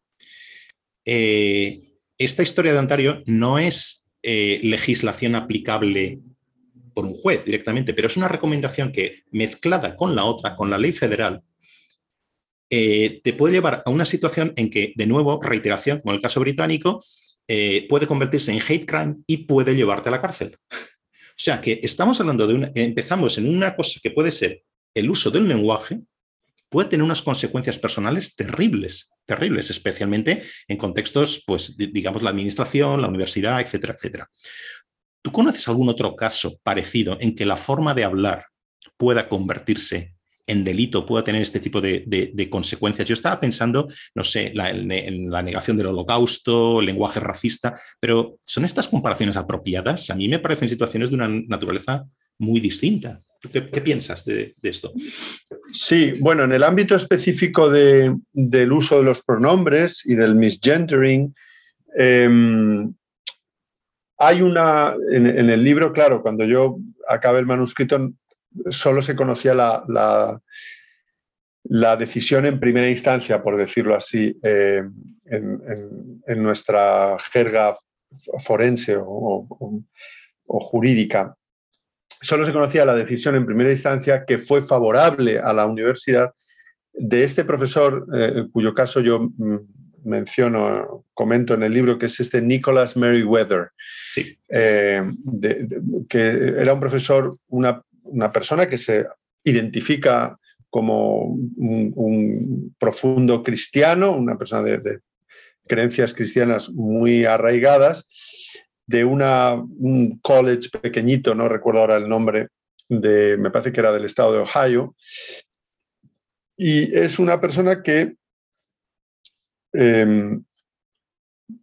Speaker 1: Eh, esta historia de Ontario no es eh, legislación aplicable por un juez directamente, pero es una recomendación que mezclada con la otra, con la ley federal, eh, te puede llevar a una situación en que, de nuevo, reiteración, como el caso británico, puede convertirse en hate crime y puede llevarte a la cárcel. O sea que estamos hablando de una, empezamos en una cosa que puede ser el uso del lenguaje, puede tener unas consecuencias personales terribles, terribles, especialmente en contextos, pues, digamos, la administración, la universidad, etcétera, etcétera. ¿Tú conoces algún otro caso parecido en que la forma de hablar pueda convertirse en delito, pueda tener este tipo de, consecuencias? Yo estaba pensando, no sé, en la negación del holocausto, el lenguaje racista, pero ¿son estas comparaciones apropiadas? A mí me parecen situaciones de una naturaleza muy distinta. ¿Qué, piensas de, esto?
Speaker 2: Sí, bueno, en el ámbito específico del uso de los pronombres y del misgendering, em, hay una, en, el libro, claro, cuando yo acabé el manuscrito, solo se conocía la, la, decisión en primera instancia, por decirlo así, em, en, nuestra jerga forense o jurídica. Solo se conocía la decisión en primera instancia que fue favorable a la universidad de este profesor, eh, cuyo caso yo mm, menciono, comento en el libro, que es este Nicholas Merriweather, eh, que era un profesor, una, persona que se identifica como un, profundo cristiano, una persona de creencias cristianas muy arraigadas, de una, un college pequeñito, no recuerdo ahora el nombre, de, me parece que era del estado de Ohio, y es una persona que em,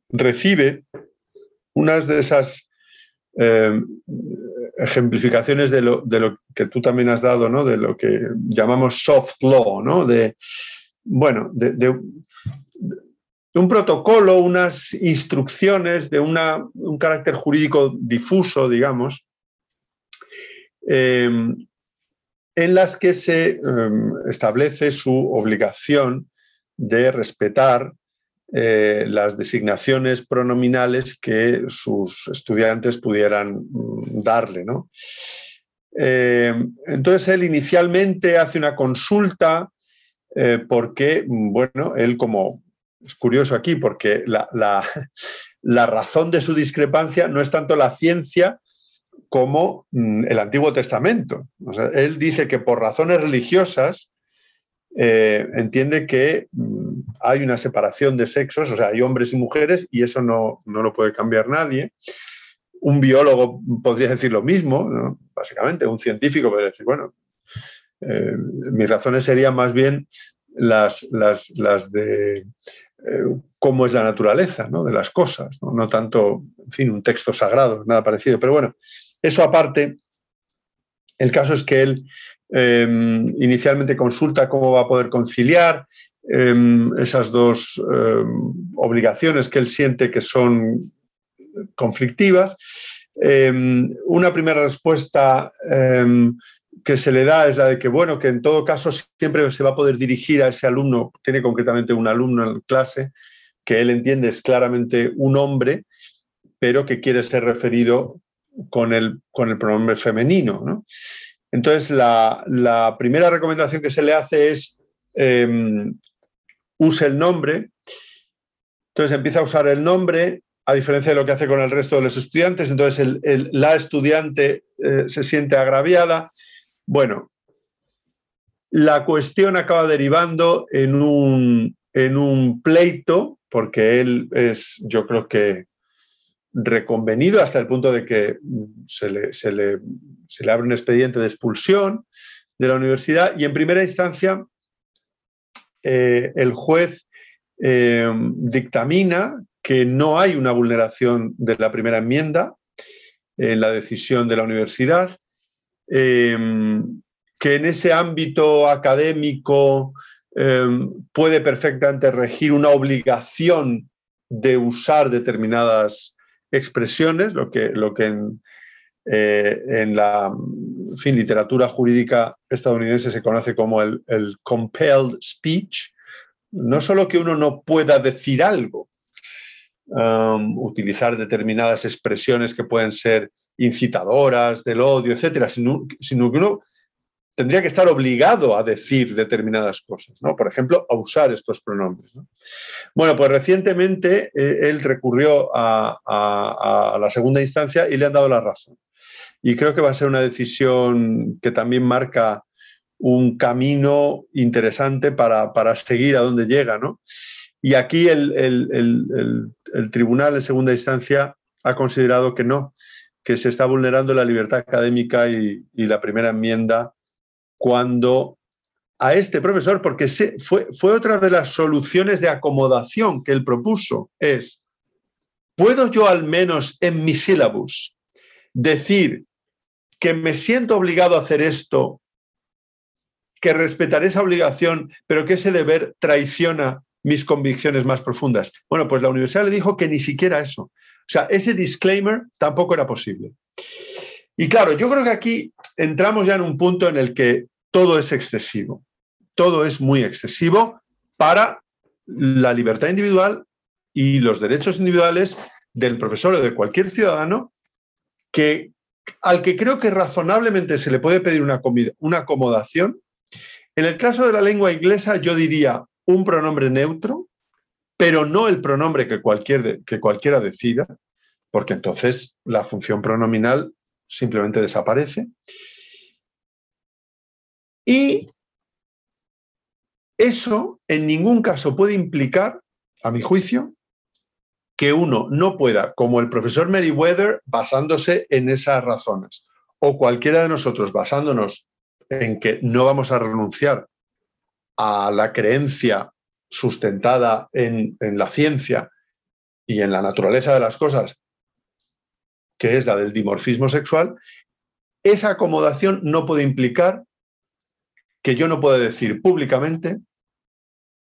Speaker 2: recibe unas de esas em, ejemplificaciones de lo, de lo, que tú también has dado, ¿no? de lo que llamamos soft law, ¿no? de, bueno, de, un protocolo, unas instrucciones de un carácter jurídico difuso, digamos, em, en las que se em, establece su obligación de respetar eh, las designaciones pronominales que sus estudiantes pudieran mm, darle. Em, entonces él inicialmente hace una consulta eh, porque, bueno, él como es curioso aquí porque <laughs> la, razón de su discrepancia no es tanto la ciencia como mm, el Antiguo Testamento. él dice que por razones religiosas eh, entiende que mm, hay una separación de sexos, o sea, hay hombres y mujeres y eso no, lo puede cambiar nadie. Un biólogo podría decir lo mismo, básicamente, un científico podría decir, bueno, eh, mis razones serían más bien las, las, las de eh, cómo es la naturaleza de las cosas, ¿no? tanto, en fin, un texto sagrado, nada parecido. Pero bueno, eso aparte, el caso es que él em, inicialmente consulta cómo va a poder conciliar em, esas dos em, obligaciones que él siente que son conflictivas. una primera respuesta que se le da es la de que, bueno, que en todo caso siempre se va a poder dirigir a ese alumno, tiene concretamente un alumno en clase, que él entiende es claramente un hombre, pero que quiere ser referido con el, con el pronombre femenino. Entonces, la, primera recomendación que se le hace es em, use el nombre. Entonces empieza a usar el nombre, a diferencia de lo que hace con el resto de los estudiantes. Entonces la estudiante eh, se siente agraviada, bueno, la cuestión acaba derivando en un, en un pleito, porque él es, yo creo que, reconvenido hasta el punto de que se le, se le, abre un expediente de expulsión de la universidad y en primera instancia eh, el juez eh, dictamina que no hay una vulneración de la primera enmienda en la decisión de la universidad Em, que en ese ámbito académico puede perfectamente regir una obligación de usar determinadas expresiones, lo que, lo que en, eh, la fin, literatura jurídica estadounidense se conoce como el, compelled speech. No solo que uno no pueda decir algo, um, utilizar determinadas expresiones que pueden ser incitadoras del odio, etcétera, sino, que uno tendría que estar obligado a decir determinadas cosas, ¿no? Por ejemplo, a usar estos pronombres. Bueno, pues recientemente eh, él recurrió a, la segunda instancia y le han dado la razón. Y creo que va a ser una decisión que también marca un camino interesante para, seguir a dónde llega, ¿no? Y aquí el, el, tribunal de segunda instancia ha considerado que no, que se está vulnerando la libertad académica y, la primera enmienda cuando a este profesor, porque fue, fue otra de las soluciones de acomodación que él propuso, es, ¿puedo yo al menos en mi sílabus decir que me siento obligado a hacer esto, que respetaré esa obligación, pero que ese deber traiciona mis convicciones más profundas? Bueno, pues la universidad le dijo que ni siquiera eso. O sea, ese disclaimer tampoco era posible. Y claro, yo creo que aquí entramos ya en un punto en el que todo es excesivo. Todo es muy excesivo para la libertad individual y los derechos individuales del profesor o de cualquier ciudadano que, al que creo que razonablemente se le puede pedir una, una acomodación. En el caso de la lengua inglesa, yo diría un pronombre neutro, pero no el pronombre que, cualquier, que cualquiera decida, porque entonces la función pronominal simplemente desaparece. Y eso en ningún caso puede implicar, a mi juicio, que uno no pueda, como el profesor Meriwether, basándose en esas razones, o cualquiera de nosotros basándonos en que no vamos a renunciar a la creencia sustentada en, la ciencia y en la naturaleza de las cosas, que es la del dimorfismo sexual, esa acomodación no puede implicar que yo no pueda decir públicamente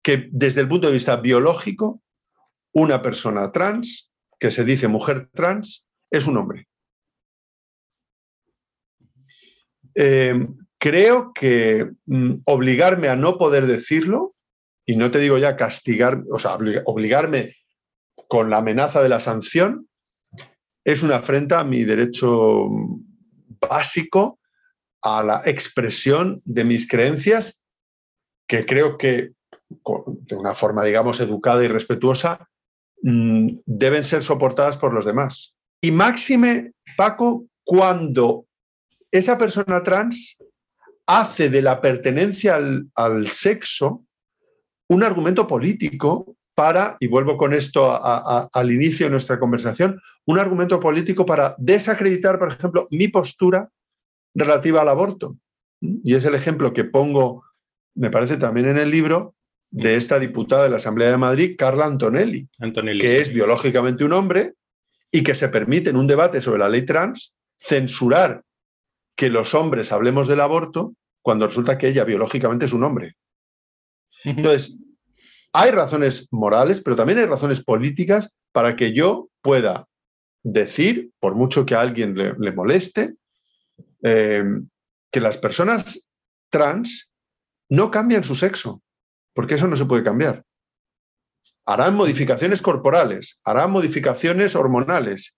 Speaker 2: que desde el punto de vista biológico, una persona trans, que se dice mujer trans, es un hombre. Eh, creo que mm, obligarme a no poder decirlo y no te digo ya castigar, o sea, obligarme con la amenaza de la sanción, es una afrenta a mi derecho básico a la expresión de mis creencias, que creo que de una forma, digamos, educada y respetuosa, mm, deben ser soportadas por los demás. Y máxime, Paco, cuando esa persona trans hace de la pertenencia al sexo un argumento político para, y vuelvo con esto al inicio de nuestra conversación, un argumento político para desacreditar, por ejemplo, mi postura relativa al aborto. Y es el ejemplo que pongo, me parece también en el libro, de esta diputada de la Asamblea de Madrid, Carla Antonelli, Antonelli. que es biológicamente un hombre y que se permite en un debate sobre la ley trans censurar que los hombres hablemos del aborto cuando resulta que ella biológicamente es un hombre. Entonces, hay razones morales, pero también hay razones políticas para que yo pueda decir, por mucho que a alguien le, moleste, eh, que las personas trans no cambian su sexo, porque eso no se puede cambiar. Harán modificaciones corporales, harán modificaciones hormonales,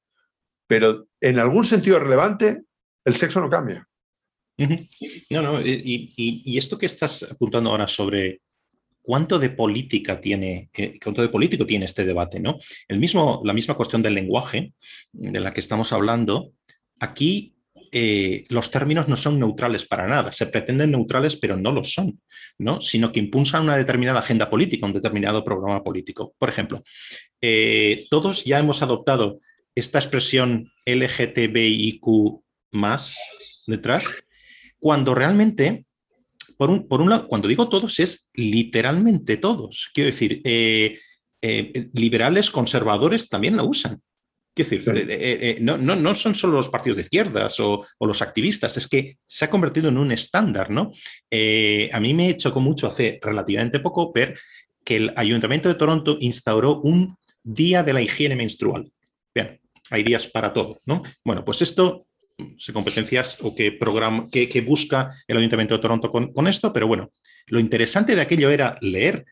Speaker 2: pero en algún sentido relevante el sexo no cambia.
Speaker 1: No, no, y, esto que estás apuntando ahora sobre cuánto de política tiene, eh, cuánto de político tiene este debate, ¿no? El mismo, la misma cuestión del lenguaje de la que estamos hablando, aquí eh, los términos no son neutrales para nada, se pretenden neutrales, pero no lo son, ¿no? Sino que impulsan una determinada agenda política, un determinado programa político. Por ejemplo, eh, todos ya hemos adoptado esta expresión LGTBIQ más detrás, cuando realmente por un, lado, cuando digo todos, es literalmente todos. Quiero decir, eh, eh, liberales, conservadores también la usan. Quiero decir, eh, no, no, son solo los partidos de izquierdas o, los activistas, es que se ha convertido en un estándar, ¿no? a mí me chocó mucho hace relativamente poco ver que el Ayuntamiento de Toronto instauró un día de la higiene menstrual. Bien, hay días para todo, ¿no? Bueno, pues esto competencias o qué, programa, qué, busca el Ayuntamiento de Toronto con, esto, pero bueno, lo interesante de aquello era leer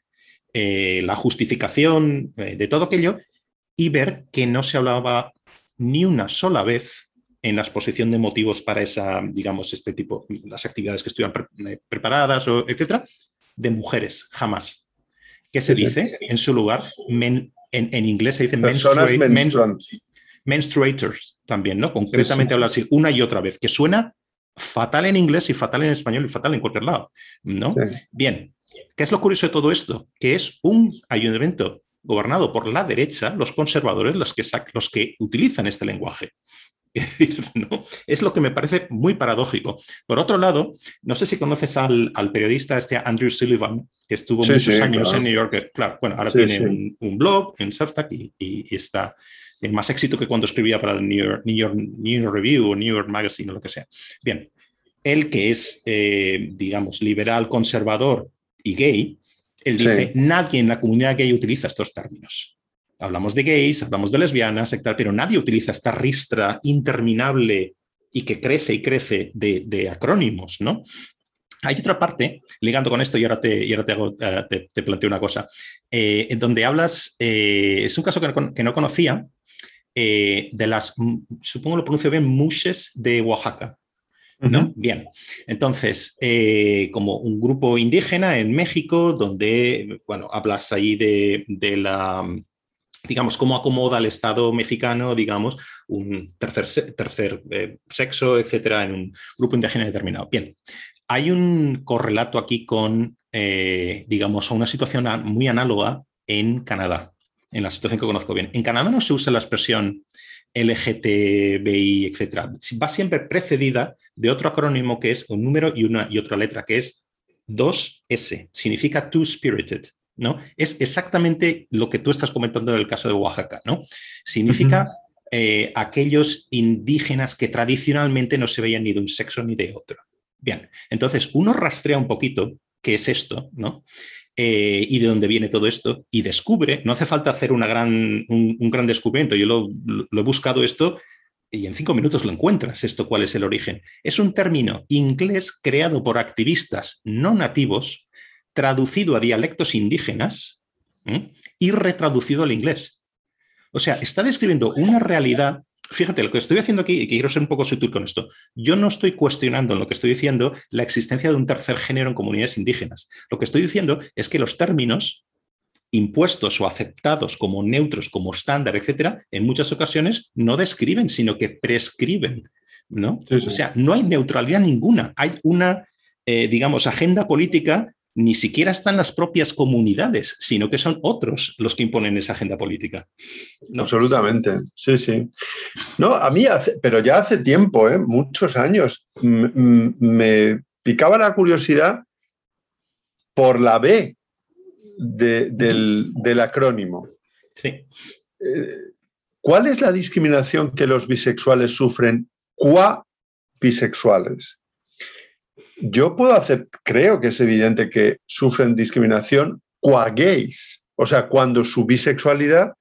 Speaker 1: eh, la justificación eh, de todo aquello y ver que no se hablaba ni una sola vez en la exposición de motivos para esa, digamos, este tipo, las actividades que estuvieran eh, preparadas, o etcétera, de mujeres, jamás. ¿Qué se dice? En su lugar, en, inglés se dice menstruators también, ¿no? Concretamente habla así una y otra vez, que suena fatal en inglés y fatal en español y fatal en cualquier lado, ¿no? Bien, ¿qué es lo curioso de todo esto? Que es un ayuntamiento gobernado por la derecha, los conservadores, los que, los que utilizan este lenguaje. <laughs> Es decir, ¿no? Es lo que me parece muy paradójico. Por otro lado, no sé si conoces al, periodista este Andrew Sullivan, que estuvo muchos años en New York. Claro, bueno, ahora tiene un, blog en Substack y, está en más éxito que cuando escribía para el New York, New York, New York Review o New York Magazine o lo que sea. Bien, él que es, eh, digamos, liberal, conservador y gay, él dice, nadie en la comunidad gay utiliza estos términos. Hablamos de gays, hablamos de lesbianas, pero nadie utiliza esta ristra interminable y que crece y crece de, acrónimos, ¿no? Hay otra parte, ligando con esto, y ahora te, y ahora te, hago, eh, te, planteo una cosa, eh, en donde hablas, eh, es un caso que no, conocía, de las, supongo lo pronuncio bien, mushes de Oaxaca. ¿no? Bien, entonces, como un grupo indígena en México, donde, bueno, hablas ahí de, de la digamos, cómo acomoda el Estado mexicano, digamos, un tercer, tercer eh, sexo, etcétera, en un grupo indígena determinado. Bien, hay un correlato aquí con, eh, digamos, una situación muy análoga en Canadá, en la situación que conozco bien. En Canadá no se usa la expresión LGTBI, etcétera. Va siempre precedida de otro acrónimo que es un número y, una, y otra letra, que es 2S. Significa two-spirited. ¿no? Es exactamente lo que tú estás comentando en el caso de Oaxaca, ¿no? Significa eh, aquellos indígenas que tradicionalmente no se veían ni de un sexo ni de otro. Bien, entonces uno rastrea un poquito qué es esto, ¿no? Eh, y de dónde viene todo esto, y descubre, no hace falta hacer una gran, un, gran descubrimiento, yo lo, he buscado esto y en cinco minutos lo encuentras, esto cuál es el origen. Es un término inglés creado por activistas no nativos traducido a dialectos indígenas y retraducido al inglés. O sea, está describiendo una realidad. Fíjate, lo que estoy haciendo aquí, y quiero ser un poco sutil con esto, yo no estoy cuestionando en lo que estoy diciendo la existencia de un tercer género en comunidades indígenas. Lo que estoy diciendo es que los términos impuestos o aceptados como neutros, como estándar, etcétera, en muchas ocasiones no describen, sino que prescriben. ¿no? O sea, no hay neutralidad ninguna. Hay una, eh, digamos, agenda política ni siquiera están las propias comunidades, sino que son otros los que imponen esa agenda política.
Speaker 2: Absolutamente, sí, sí. No, a mí, hace, pero ya hace tiempo, ¿eh? muchos años, me picaba la curiosidad por la B del, acrónimo.
Speaker 1: Sí.
Speaker 2: Eh, ¿Cuál es la discriminación que los bisexuales sufren qua bisexuales? Yo puedo hacer, creo que es evidente que sufren discriminación qua gays, o sea, cuando su bisexualidad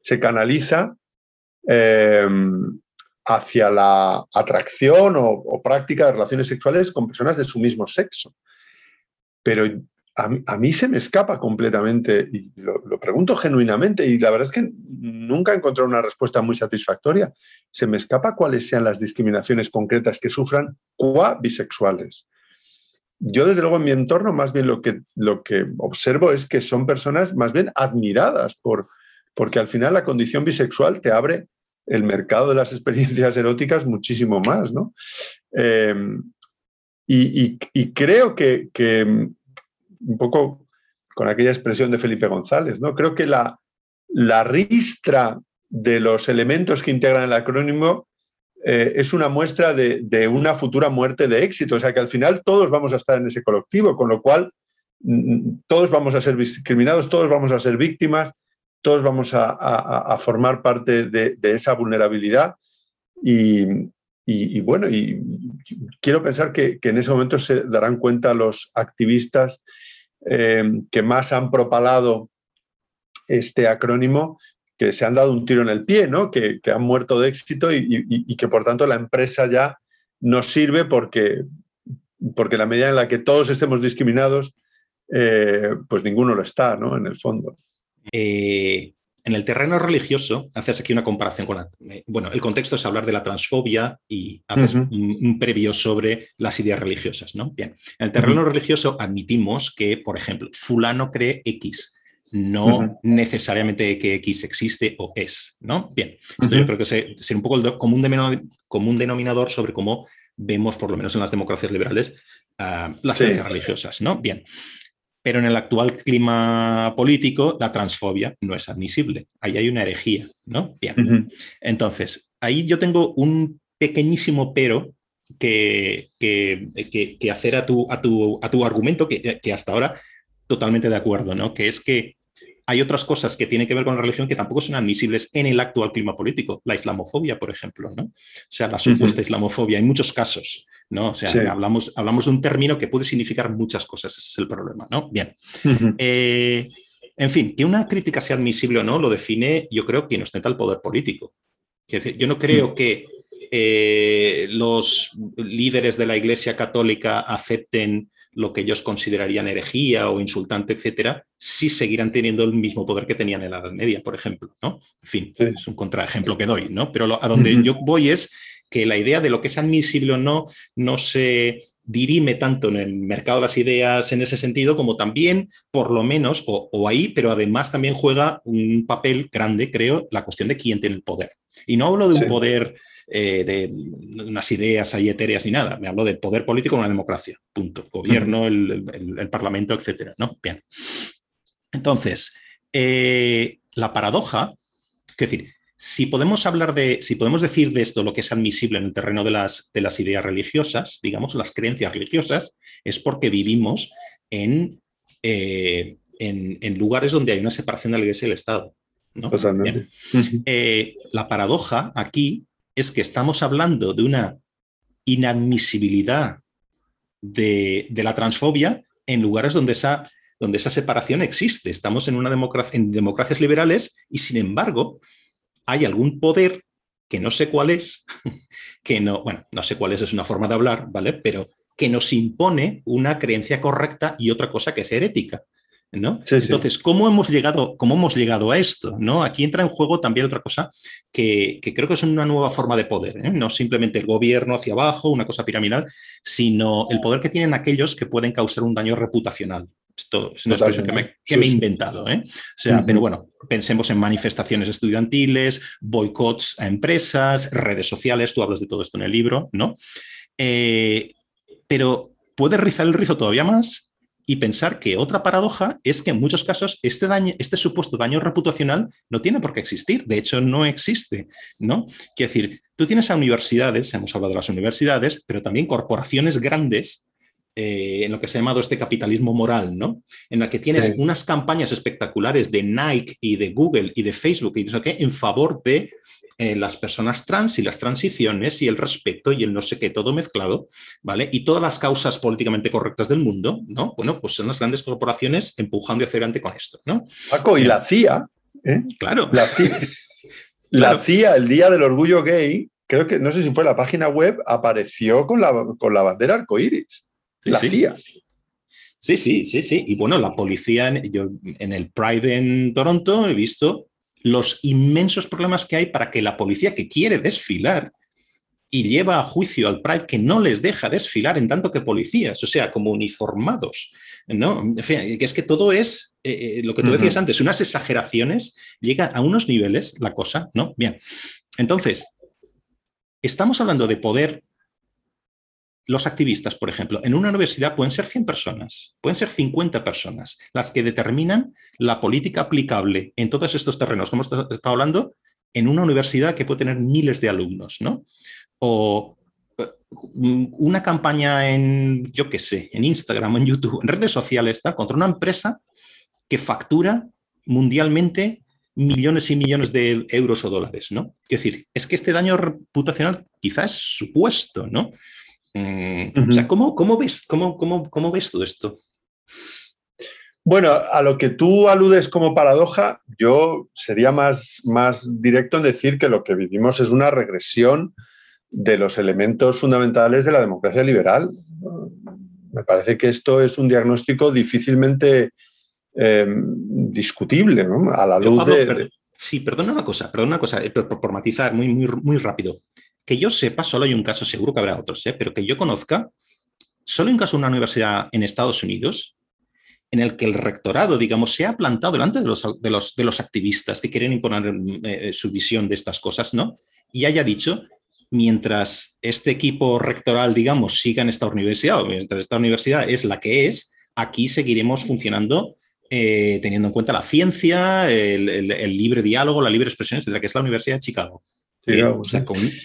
Speaker 2: se canaliza em, hacia la atracción o, práctica de relaciones sexuales con personas de su mismo sexo. Pero a mí, se me escapa completamente, y lo, pregunto genuinamente, y la verdad es que nunca he encontrado una respuesta muy satisfactoria. Se me escapa cuáles sean las discriminaciones concretas que sufran qua bisexuales. Yo, desde luego, en mi entorno, más bien lo que, lo que observo es que son personas más bien admiradas por, porque al final la condición bisexual te abre el mercado de las experiencias eróticas muchísimo más, ¿no? Em, y, creo que un poco con aquella expresión de Felipe González, ¿no? Creo que la, la ristra de los elementos que integran el acrónimo eh, es una muestra de, una futura muerte de éxito. O sea que al final todos vamos a estar en ese colectivo, con lo cual mm, todos vamos a ser discriminados, todos vamos a ser víctimas, todos vamos a, formar parte de, esa vulnerabilidad. Y, bueno, y quiero pensar que, en ese momento se darán cuenta los activistas eh, que más han propalado este acrónimo, que se han dado un tiro en el pie, ¿no? que, han muerto de éxito y, que por tanto la empresa ya no sirve porque, porque la medida en la que todos estemos discriminados, eh, pues ninguno lo está, ¿no? En el fondo.
Speaker 1: Eh, en el terreno religioso, haces aquí una comparación con la... Eh, bueno, el contexto es hablar de la transfobia y haces un, previo sobre las ideas religiosas, ¿no? Bien, en el terreno religioso admitimos que, por ejemplo, fulano cree X, no necesariamente que X existe o es, ¿no? Bien, esto yo creo que es un poco el común, denominador sobre cómo vemos, por lo menos en las democracias liberales, ah, las creencias religiosas, ¿no? Bien, pero en el actual clima político, la transfobia no es admisible. Ahí hay una herejía, ¿no? Bien. Entonces, ahí yo tengo un pequeñísimo pero que, que, hacer a tu, a tu, a tu argumento, que, hasta ahora totalmente de acuerdo, ¿no? Que es que hay otras cosas que tienen que ver con la religión que tampoco son admisibles en el actual clima político. La islamofobia, por ejemplo, ¿no? O sea, la supuesta islamofobia, en muchos casos, ¿no? O sea, hablamos, hablamos de un término que puede significar muchas cosas, ese es el problema, ¿no? Bien. Eh, en fin, que una crítica sea admisible o no lo define, yo creo, quien ostenta el poder político. Es decir, yo no creo mm. que eh, los líderes de la Iglesia Católica acepten lo que ellos considerarían herejía o insultante, etcétera, sí seguirán teniendo el mismo poder que tenían en la Edad Media, por ejemplo, ¿no? En fin, es un contraejemplo que doy, ¿no? Pero a donde yo voy es que la idea de lo que es admisible o no no se dirime tanto en el mercado de las ideas en ese sentido, como también, por lo menos, o, ahí, pero además también juega un papel grande, creo, la cuestión de quién tiene el poder. Y no hablo de un poder eh, de unas ideas ahí etéreas ni nada. Me hablo del poder político en una democracia. Punto. Gobierno, el, parlamento, etcétera. ¿no? Bien. Entonces, eh, la paradoja, es decir, si podemos hablar de, si podemos decir de esto lo que es admisible en el terreno de las, de las ideas religiosas, digamos, las creencias religiosas, es porque vivimos en, eh, en, lugares donde hay una separación de la Iglesia y el Estado. la paradoja aquí es que estamos hablando de una inadmisibilidad de, la transfobia en lugares donde esa, donde esa separación existe. Estamos en, una democracia, en democracias liberales y, sin embargo, hay algún poder que no sé cuál es, <laughs> que no, bueno, no sé cuál es, es una forma de hablar, ¿vale? Pero que nos impone una creencia correcta y otra cosa que es herética. Entonces, ¿cómo hemos, llegado, ¿cómo hemos llegado a esto? ¿no? Aquí entra en juego también otra cosa que, creo que es una nueva forma de poder, ¿eh? no simplemente el gobierno hacia abajo, una cosa piramidal, sino el poder que tienen aquellos que pueden causar un daño reputacional. Esto es una expresión que me, he inventado. ¿eh? O sea, pero bueno, pensemos en manifestaciones estudiantiles, boicots a empresas, redes sociales, tú hablas de todo esto en el libro, ¿no? Eh, pero puede rizar el rizo todavía más y pensar que otra paradoja es que en muchos casos este, daño, este supuesto daño reputacional no tiene por qué existir, de hecho no existe, ¿no? Quiero decir, tú tienes a universidades, hemos hablado de las universidades, pero también corporaciones grandes eh, en lo que se ha llamado este capitalismo moral, ¿no? En la que tienes unas campañas espectaculares de Nike y de Google y de Facebook y no sé qué en favor de eh, las personas trans y las transiciones y el respeto y el no sé qué, todo mezclado, ¿vale? Y todas las causas políticamente correctas del mundo, ¿no? Bueno, pues son las grandes corporaciones empujando hacia adelante con esto, ¿no?
Speaker 2: Paco, y la CIA,
Speaker 1: ¿eh? Claro.
Speaker 2: La CIA, <laughs> la CIA, el Día del Orgullo Gay, creo que, no sé si fue la página web, apareció con la, con la bandera arcoíris. La CIA.
Speaker 1: Sí, sí, sí, sí. Y bueno, la policía, yo en el Pride en Toronto he visto los inmensos problemas que hay para que la policía que quiere desfilar y lleva a juicio al Pride que no les deja desfilar en tanto que policías, o sea, como uniformados, ¿no? que es que todo es, eh, eh, lo que tú decías antes, unas exageraciones, llega a unos niveles la cosa, ¿no? Bien, entonces, estamos hablando de poder los activistas, por ejemplo, en una universidad pueden ser 100 personas, pueden ser 50 personas, las que determinan la política aplicable en todos estos terrenos, como hemos estado hablando, en una universidad que puede tener miles de alumnos, ¿no? O eh, una campaña en, yo qué sé, en Instagram, en YouTube, en redes sociales, está contra una empresa que factura mundialmente millones y millones de euros o dólares, ¿no? Es decir, es que este daño reputacional quizás es supuesto, ¿no? Mm, o sea, ¿cómo, ves, cómo, cómo, ves todo esto?
Speaker 2: Bueno, a lo que tú aludes como paradoja, yo sería más, más directo en decir que lo que vivimos es una regresión de los elementos fundamentales de la democracia liberal. Me parece que esto es un diagnóstico difícilmente em, discutible, A la luz de,
Speaker 1: Sí, perdona una cosa, perdona una cosa, eh, por, matizar muy, muy, muy rápido que yo sepa, solo hay un caso, seguro que habrá otros, ¿eh? pero que yo conozca, solo hay un caso en una universidad en Estados Unidos en el que el rectorado, digamos, se ha plantado delante de los, de los, activistas que quieren imponer eh, su visión de estas cosas, ¿no? Y haya dicho, mientras este equipo rectoral, digamos, siga en esta universidad, o mientras esta universidad es la que es, aquí seguiremos funcionando eh, teniendo en cuenta la ciencia, el, libre diálogo, la libre expresión, etcétera, que es la Universidad de Chicago.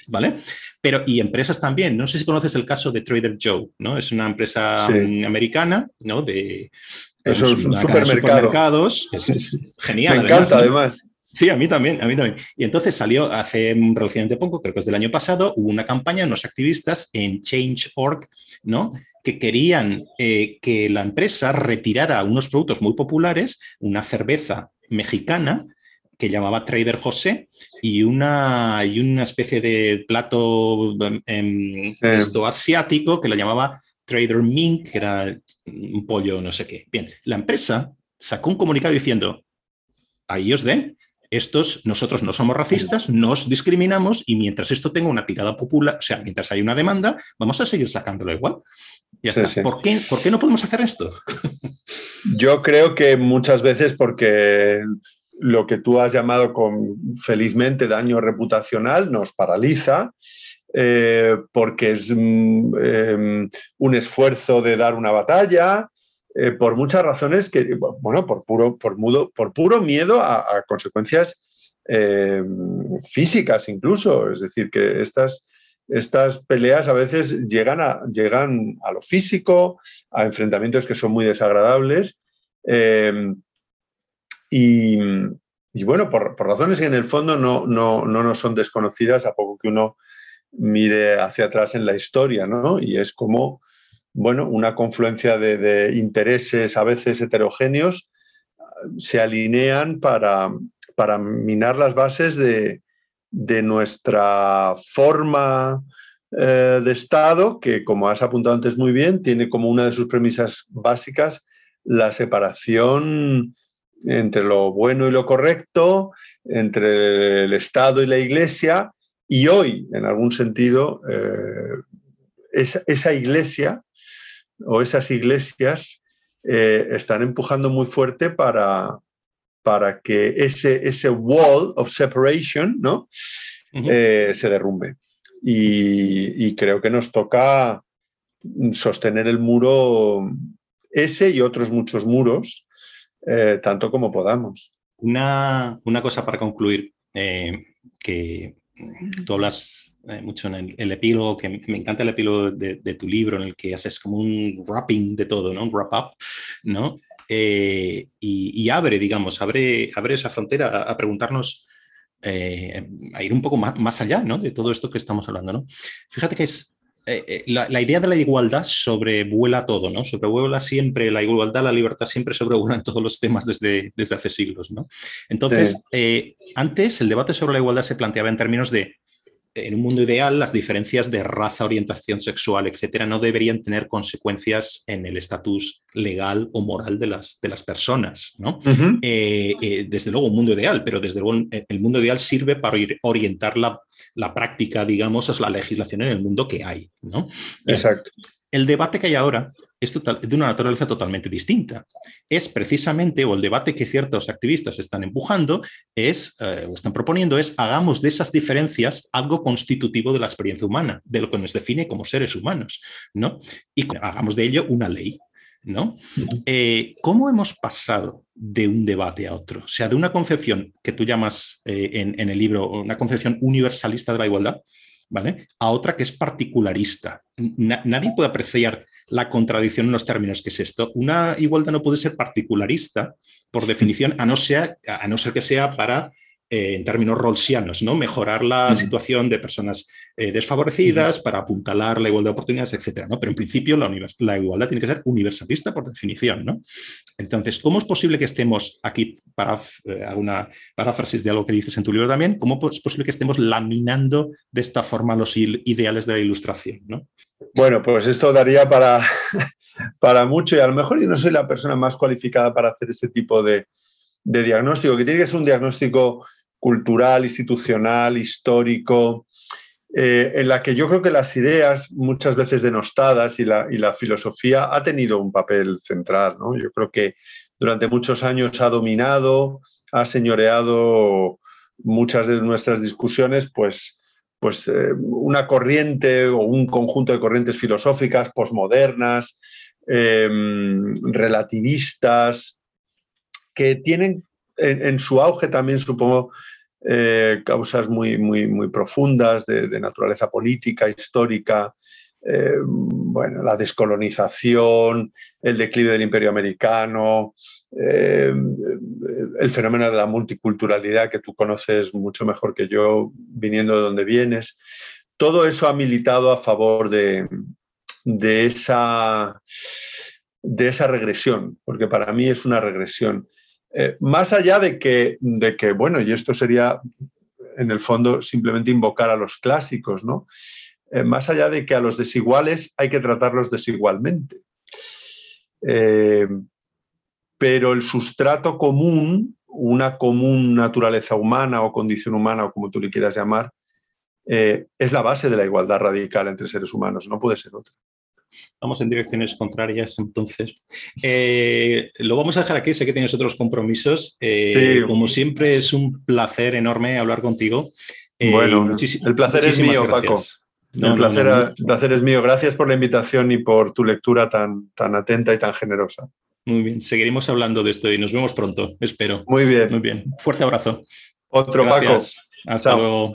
Speaker 1: ¿Vale? Pero, y empresas también. No sé si conoces el caso de Trader Joe, ¿no? Es una empresa americana, ¿no? De
Speaker 2: Esos supermercados.
Speaker 1: genial.
Speaker 2: Me encanta, además.
Speaker 1: Sí, a mí también, a mí también. Y entonces salió hace relativamente poco, creo que es del año pasado, hubo una campaña, unos activistas en Change.org, ¿no? que querían eh, que la empresa retirara unos productos muy populares, una cerveza mexicana que llamaba Trader José y una, y una especie de plato em, asiático que lo llamaba Trader Mink, que era un pollo no sé qué. Bien, la empresa sacó un comunicado diciendo, ahí os den, estos, nosotros no somos racistas, nos discriminamos y mientras esto tenga una tirada popular, o sea, mientras hay una demanda, vamos a seguir sacándolo igual. Ya está. ¿Por, qué, ¿Por qué no podemos hacer esto?
Speaker 2: Yo creo que muchas veces porque lo que tú has llamado con felizmente daño reputacional nos paraliza. Eh, porque es mm, em, un esfuerzo de dar una batalla, eh, por muchas razones que, bueno, por puro, por mudo, por puro miedo a, consecuencias em, físicas incluso. Es decir, que estas, estas peleas a veces llegan a, llegan a lo físico, a enfrentamientos que son muy desagradables. Em, y, bueno, por, razones que en el fondo no, no, no, nos son desconocidas a poco que uno mire hacia atrás en la historia, ¿no? Y es como, bueno, una confluencia de, intereses a veces heterogéneos se alinean para, para minar las bases de, de nuestra forma eh, de Estado, que como has apuntado antes muy bien, tiene como una de sus premisas básicas la separación entre lo bueno y lo correcto, entre el Estado y la Iglesia, y hoy, en algún sentido, eh, esa, iglesia o esas iglesias eh, están empujando muy fuerte para, para que ese, ese wall of separation ¿no? Eh, se derrumbe. y, creo que nos toca sostener el muro, ese y otros muchos muros, eh, tanto como podamos.
Speaker 1: Una, cosa para concluir, eh, que tú hablas eh, mucho en el, epílogo, que me encanta el epílogo de, tu libro, en el que haces como un wrapping de todo, ¿no? Un wrap up, ¿no? y, abre, digamos, abre, abre esa frontera a, preguntarnos, a ir un poco más, más allá, ¿no? De todo esto que estamos hablando, ¿no? Fíjate que es eh, eh, la, idea de la igualdad sobrevuela todo, ¿no? Sobrevuela siempre, la igualdad, la libertad siempre sobrevuelan todos los temas desde, desde hace siglos, ¿no? Entonces, eh, antes el debate sobre la igualdad se planteaba en términos de en un mundo ideal, las diferencias de raza, orientación sexual, etcétera, no deberían tener consecuencias en el estatus legal o moral de las, de las personas. ¿no? Desde luego, un mundo ideal, pero desde luego el mundo ideal sirve para orientar la, la práctica, digamos, es la legislación en el mundo que hay. ¿no?
Speaker 2: Exacto.
Speaker 1: El debate que hay ahora es de una naturaleza totalmente distinta. Es precisamente, o el debate que ciertos activistas están empujando, es, eh, o están proponiendo, es hagamos de esas diferencias algo constitutivo de la experiencia humana, de lo que nos define como seres humanos, ¿no? Y hagamos de ello una ley. ¿no? Eh, ¿Cómo hemos pasado de un debate a otro? O sea, de una concepción que tú llamas eh, en, en, el libro una concepción universalista de la igualdad, ¿vale? A otra que es particularista. nadie puede apreciar la contradicción en los términos que es esto. Una igualdad no puede ser particularista, por definición, a no ser, a no ser que sea para eh, en términos rolsianos, ¿no? Mejorar la situación de personas eh, desfavorecidas para apuntalar la igualdad de oportunidades, etcétera, ¿no? Pero en principio la, la, igualdad tiene que ser universalista por definición, ¿no? Entonces, ¿cómo es posible que estemos aquí, para eh, una paráfrasis de algo que dices en tu libro también, cómo es posible que estemos laminando de esta forma los ideales de la ilustración, ¿no?
Speaker 2: Bueno, pues esto daría para, <laughs> para mucho y a lo mejor yo no soy la persona más cualificada para hacer ese tipo de, de diagnóstico, que tiene que ser un diagnóstico cultural, institucional, histórico, eh, en la que yo creo que las ideas muchas veces denostadas y la, y la filosofía ha tenido un papel central. ¿no? Yo creo que durante muchos años ha dominado, ha señoreado muchas de nuestras discusiones, pues, pues eh, una corriente o un conjunto de corrientes filosóficas posmodernas, em, relativistas, que tienen en, su auge también, supongo, eh, causas muy, muy, muy profundas de, naturaleza política, histórica, eh, bueno, la descolonización, el declive del imperio americano, eh, el fenómeno de la multiculturalidad que tú conoces mucho mejor que yo, viniendo de donde vienes. Todo eso ha militado a favor de, de esa, de esa regresión, porque para mí es una regresión. Eh, más allá de que, de que, bueno, y esto sería en el fondo simplemente invocar a los clásicos, ¿no? Eh, más allá de que a los desiguales hay que tratarlos desigualmente. Eh, pero el sustrato común, una común naturaleza humana o condición humana, o como tú le quieras llamar, es la base de la igualdad radical entre seres humanos, no puede ser otra.
Speaker 1: Vamos en direcciones contrarias, entonces. Eh, lo vamos a dejar aquí, sé que tienes otros compromisos. Eh, como siempre, es un placer enorme hablar contigo.
Speaker 2: Eh, bueno, el placer es mío, Paco. el placer, es mío. Gracias por la invitación y por tu lectura tan, tan atenta y tan generosa.
Speaker 1: Muy bien, seguiremos hablando de esto y nos vemos pronto, espero.
Speaker 2: Muy bien.
Speaker 1: Muy bien. Fuerte abrazo.
Speaker 2: Otro, Paco.
Speaker 1: Hasta luego.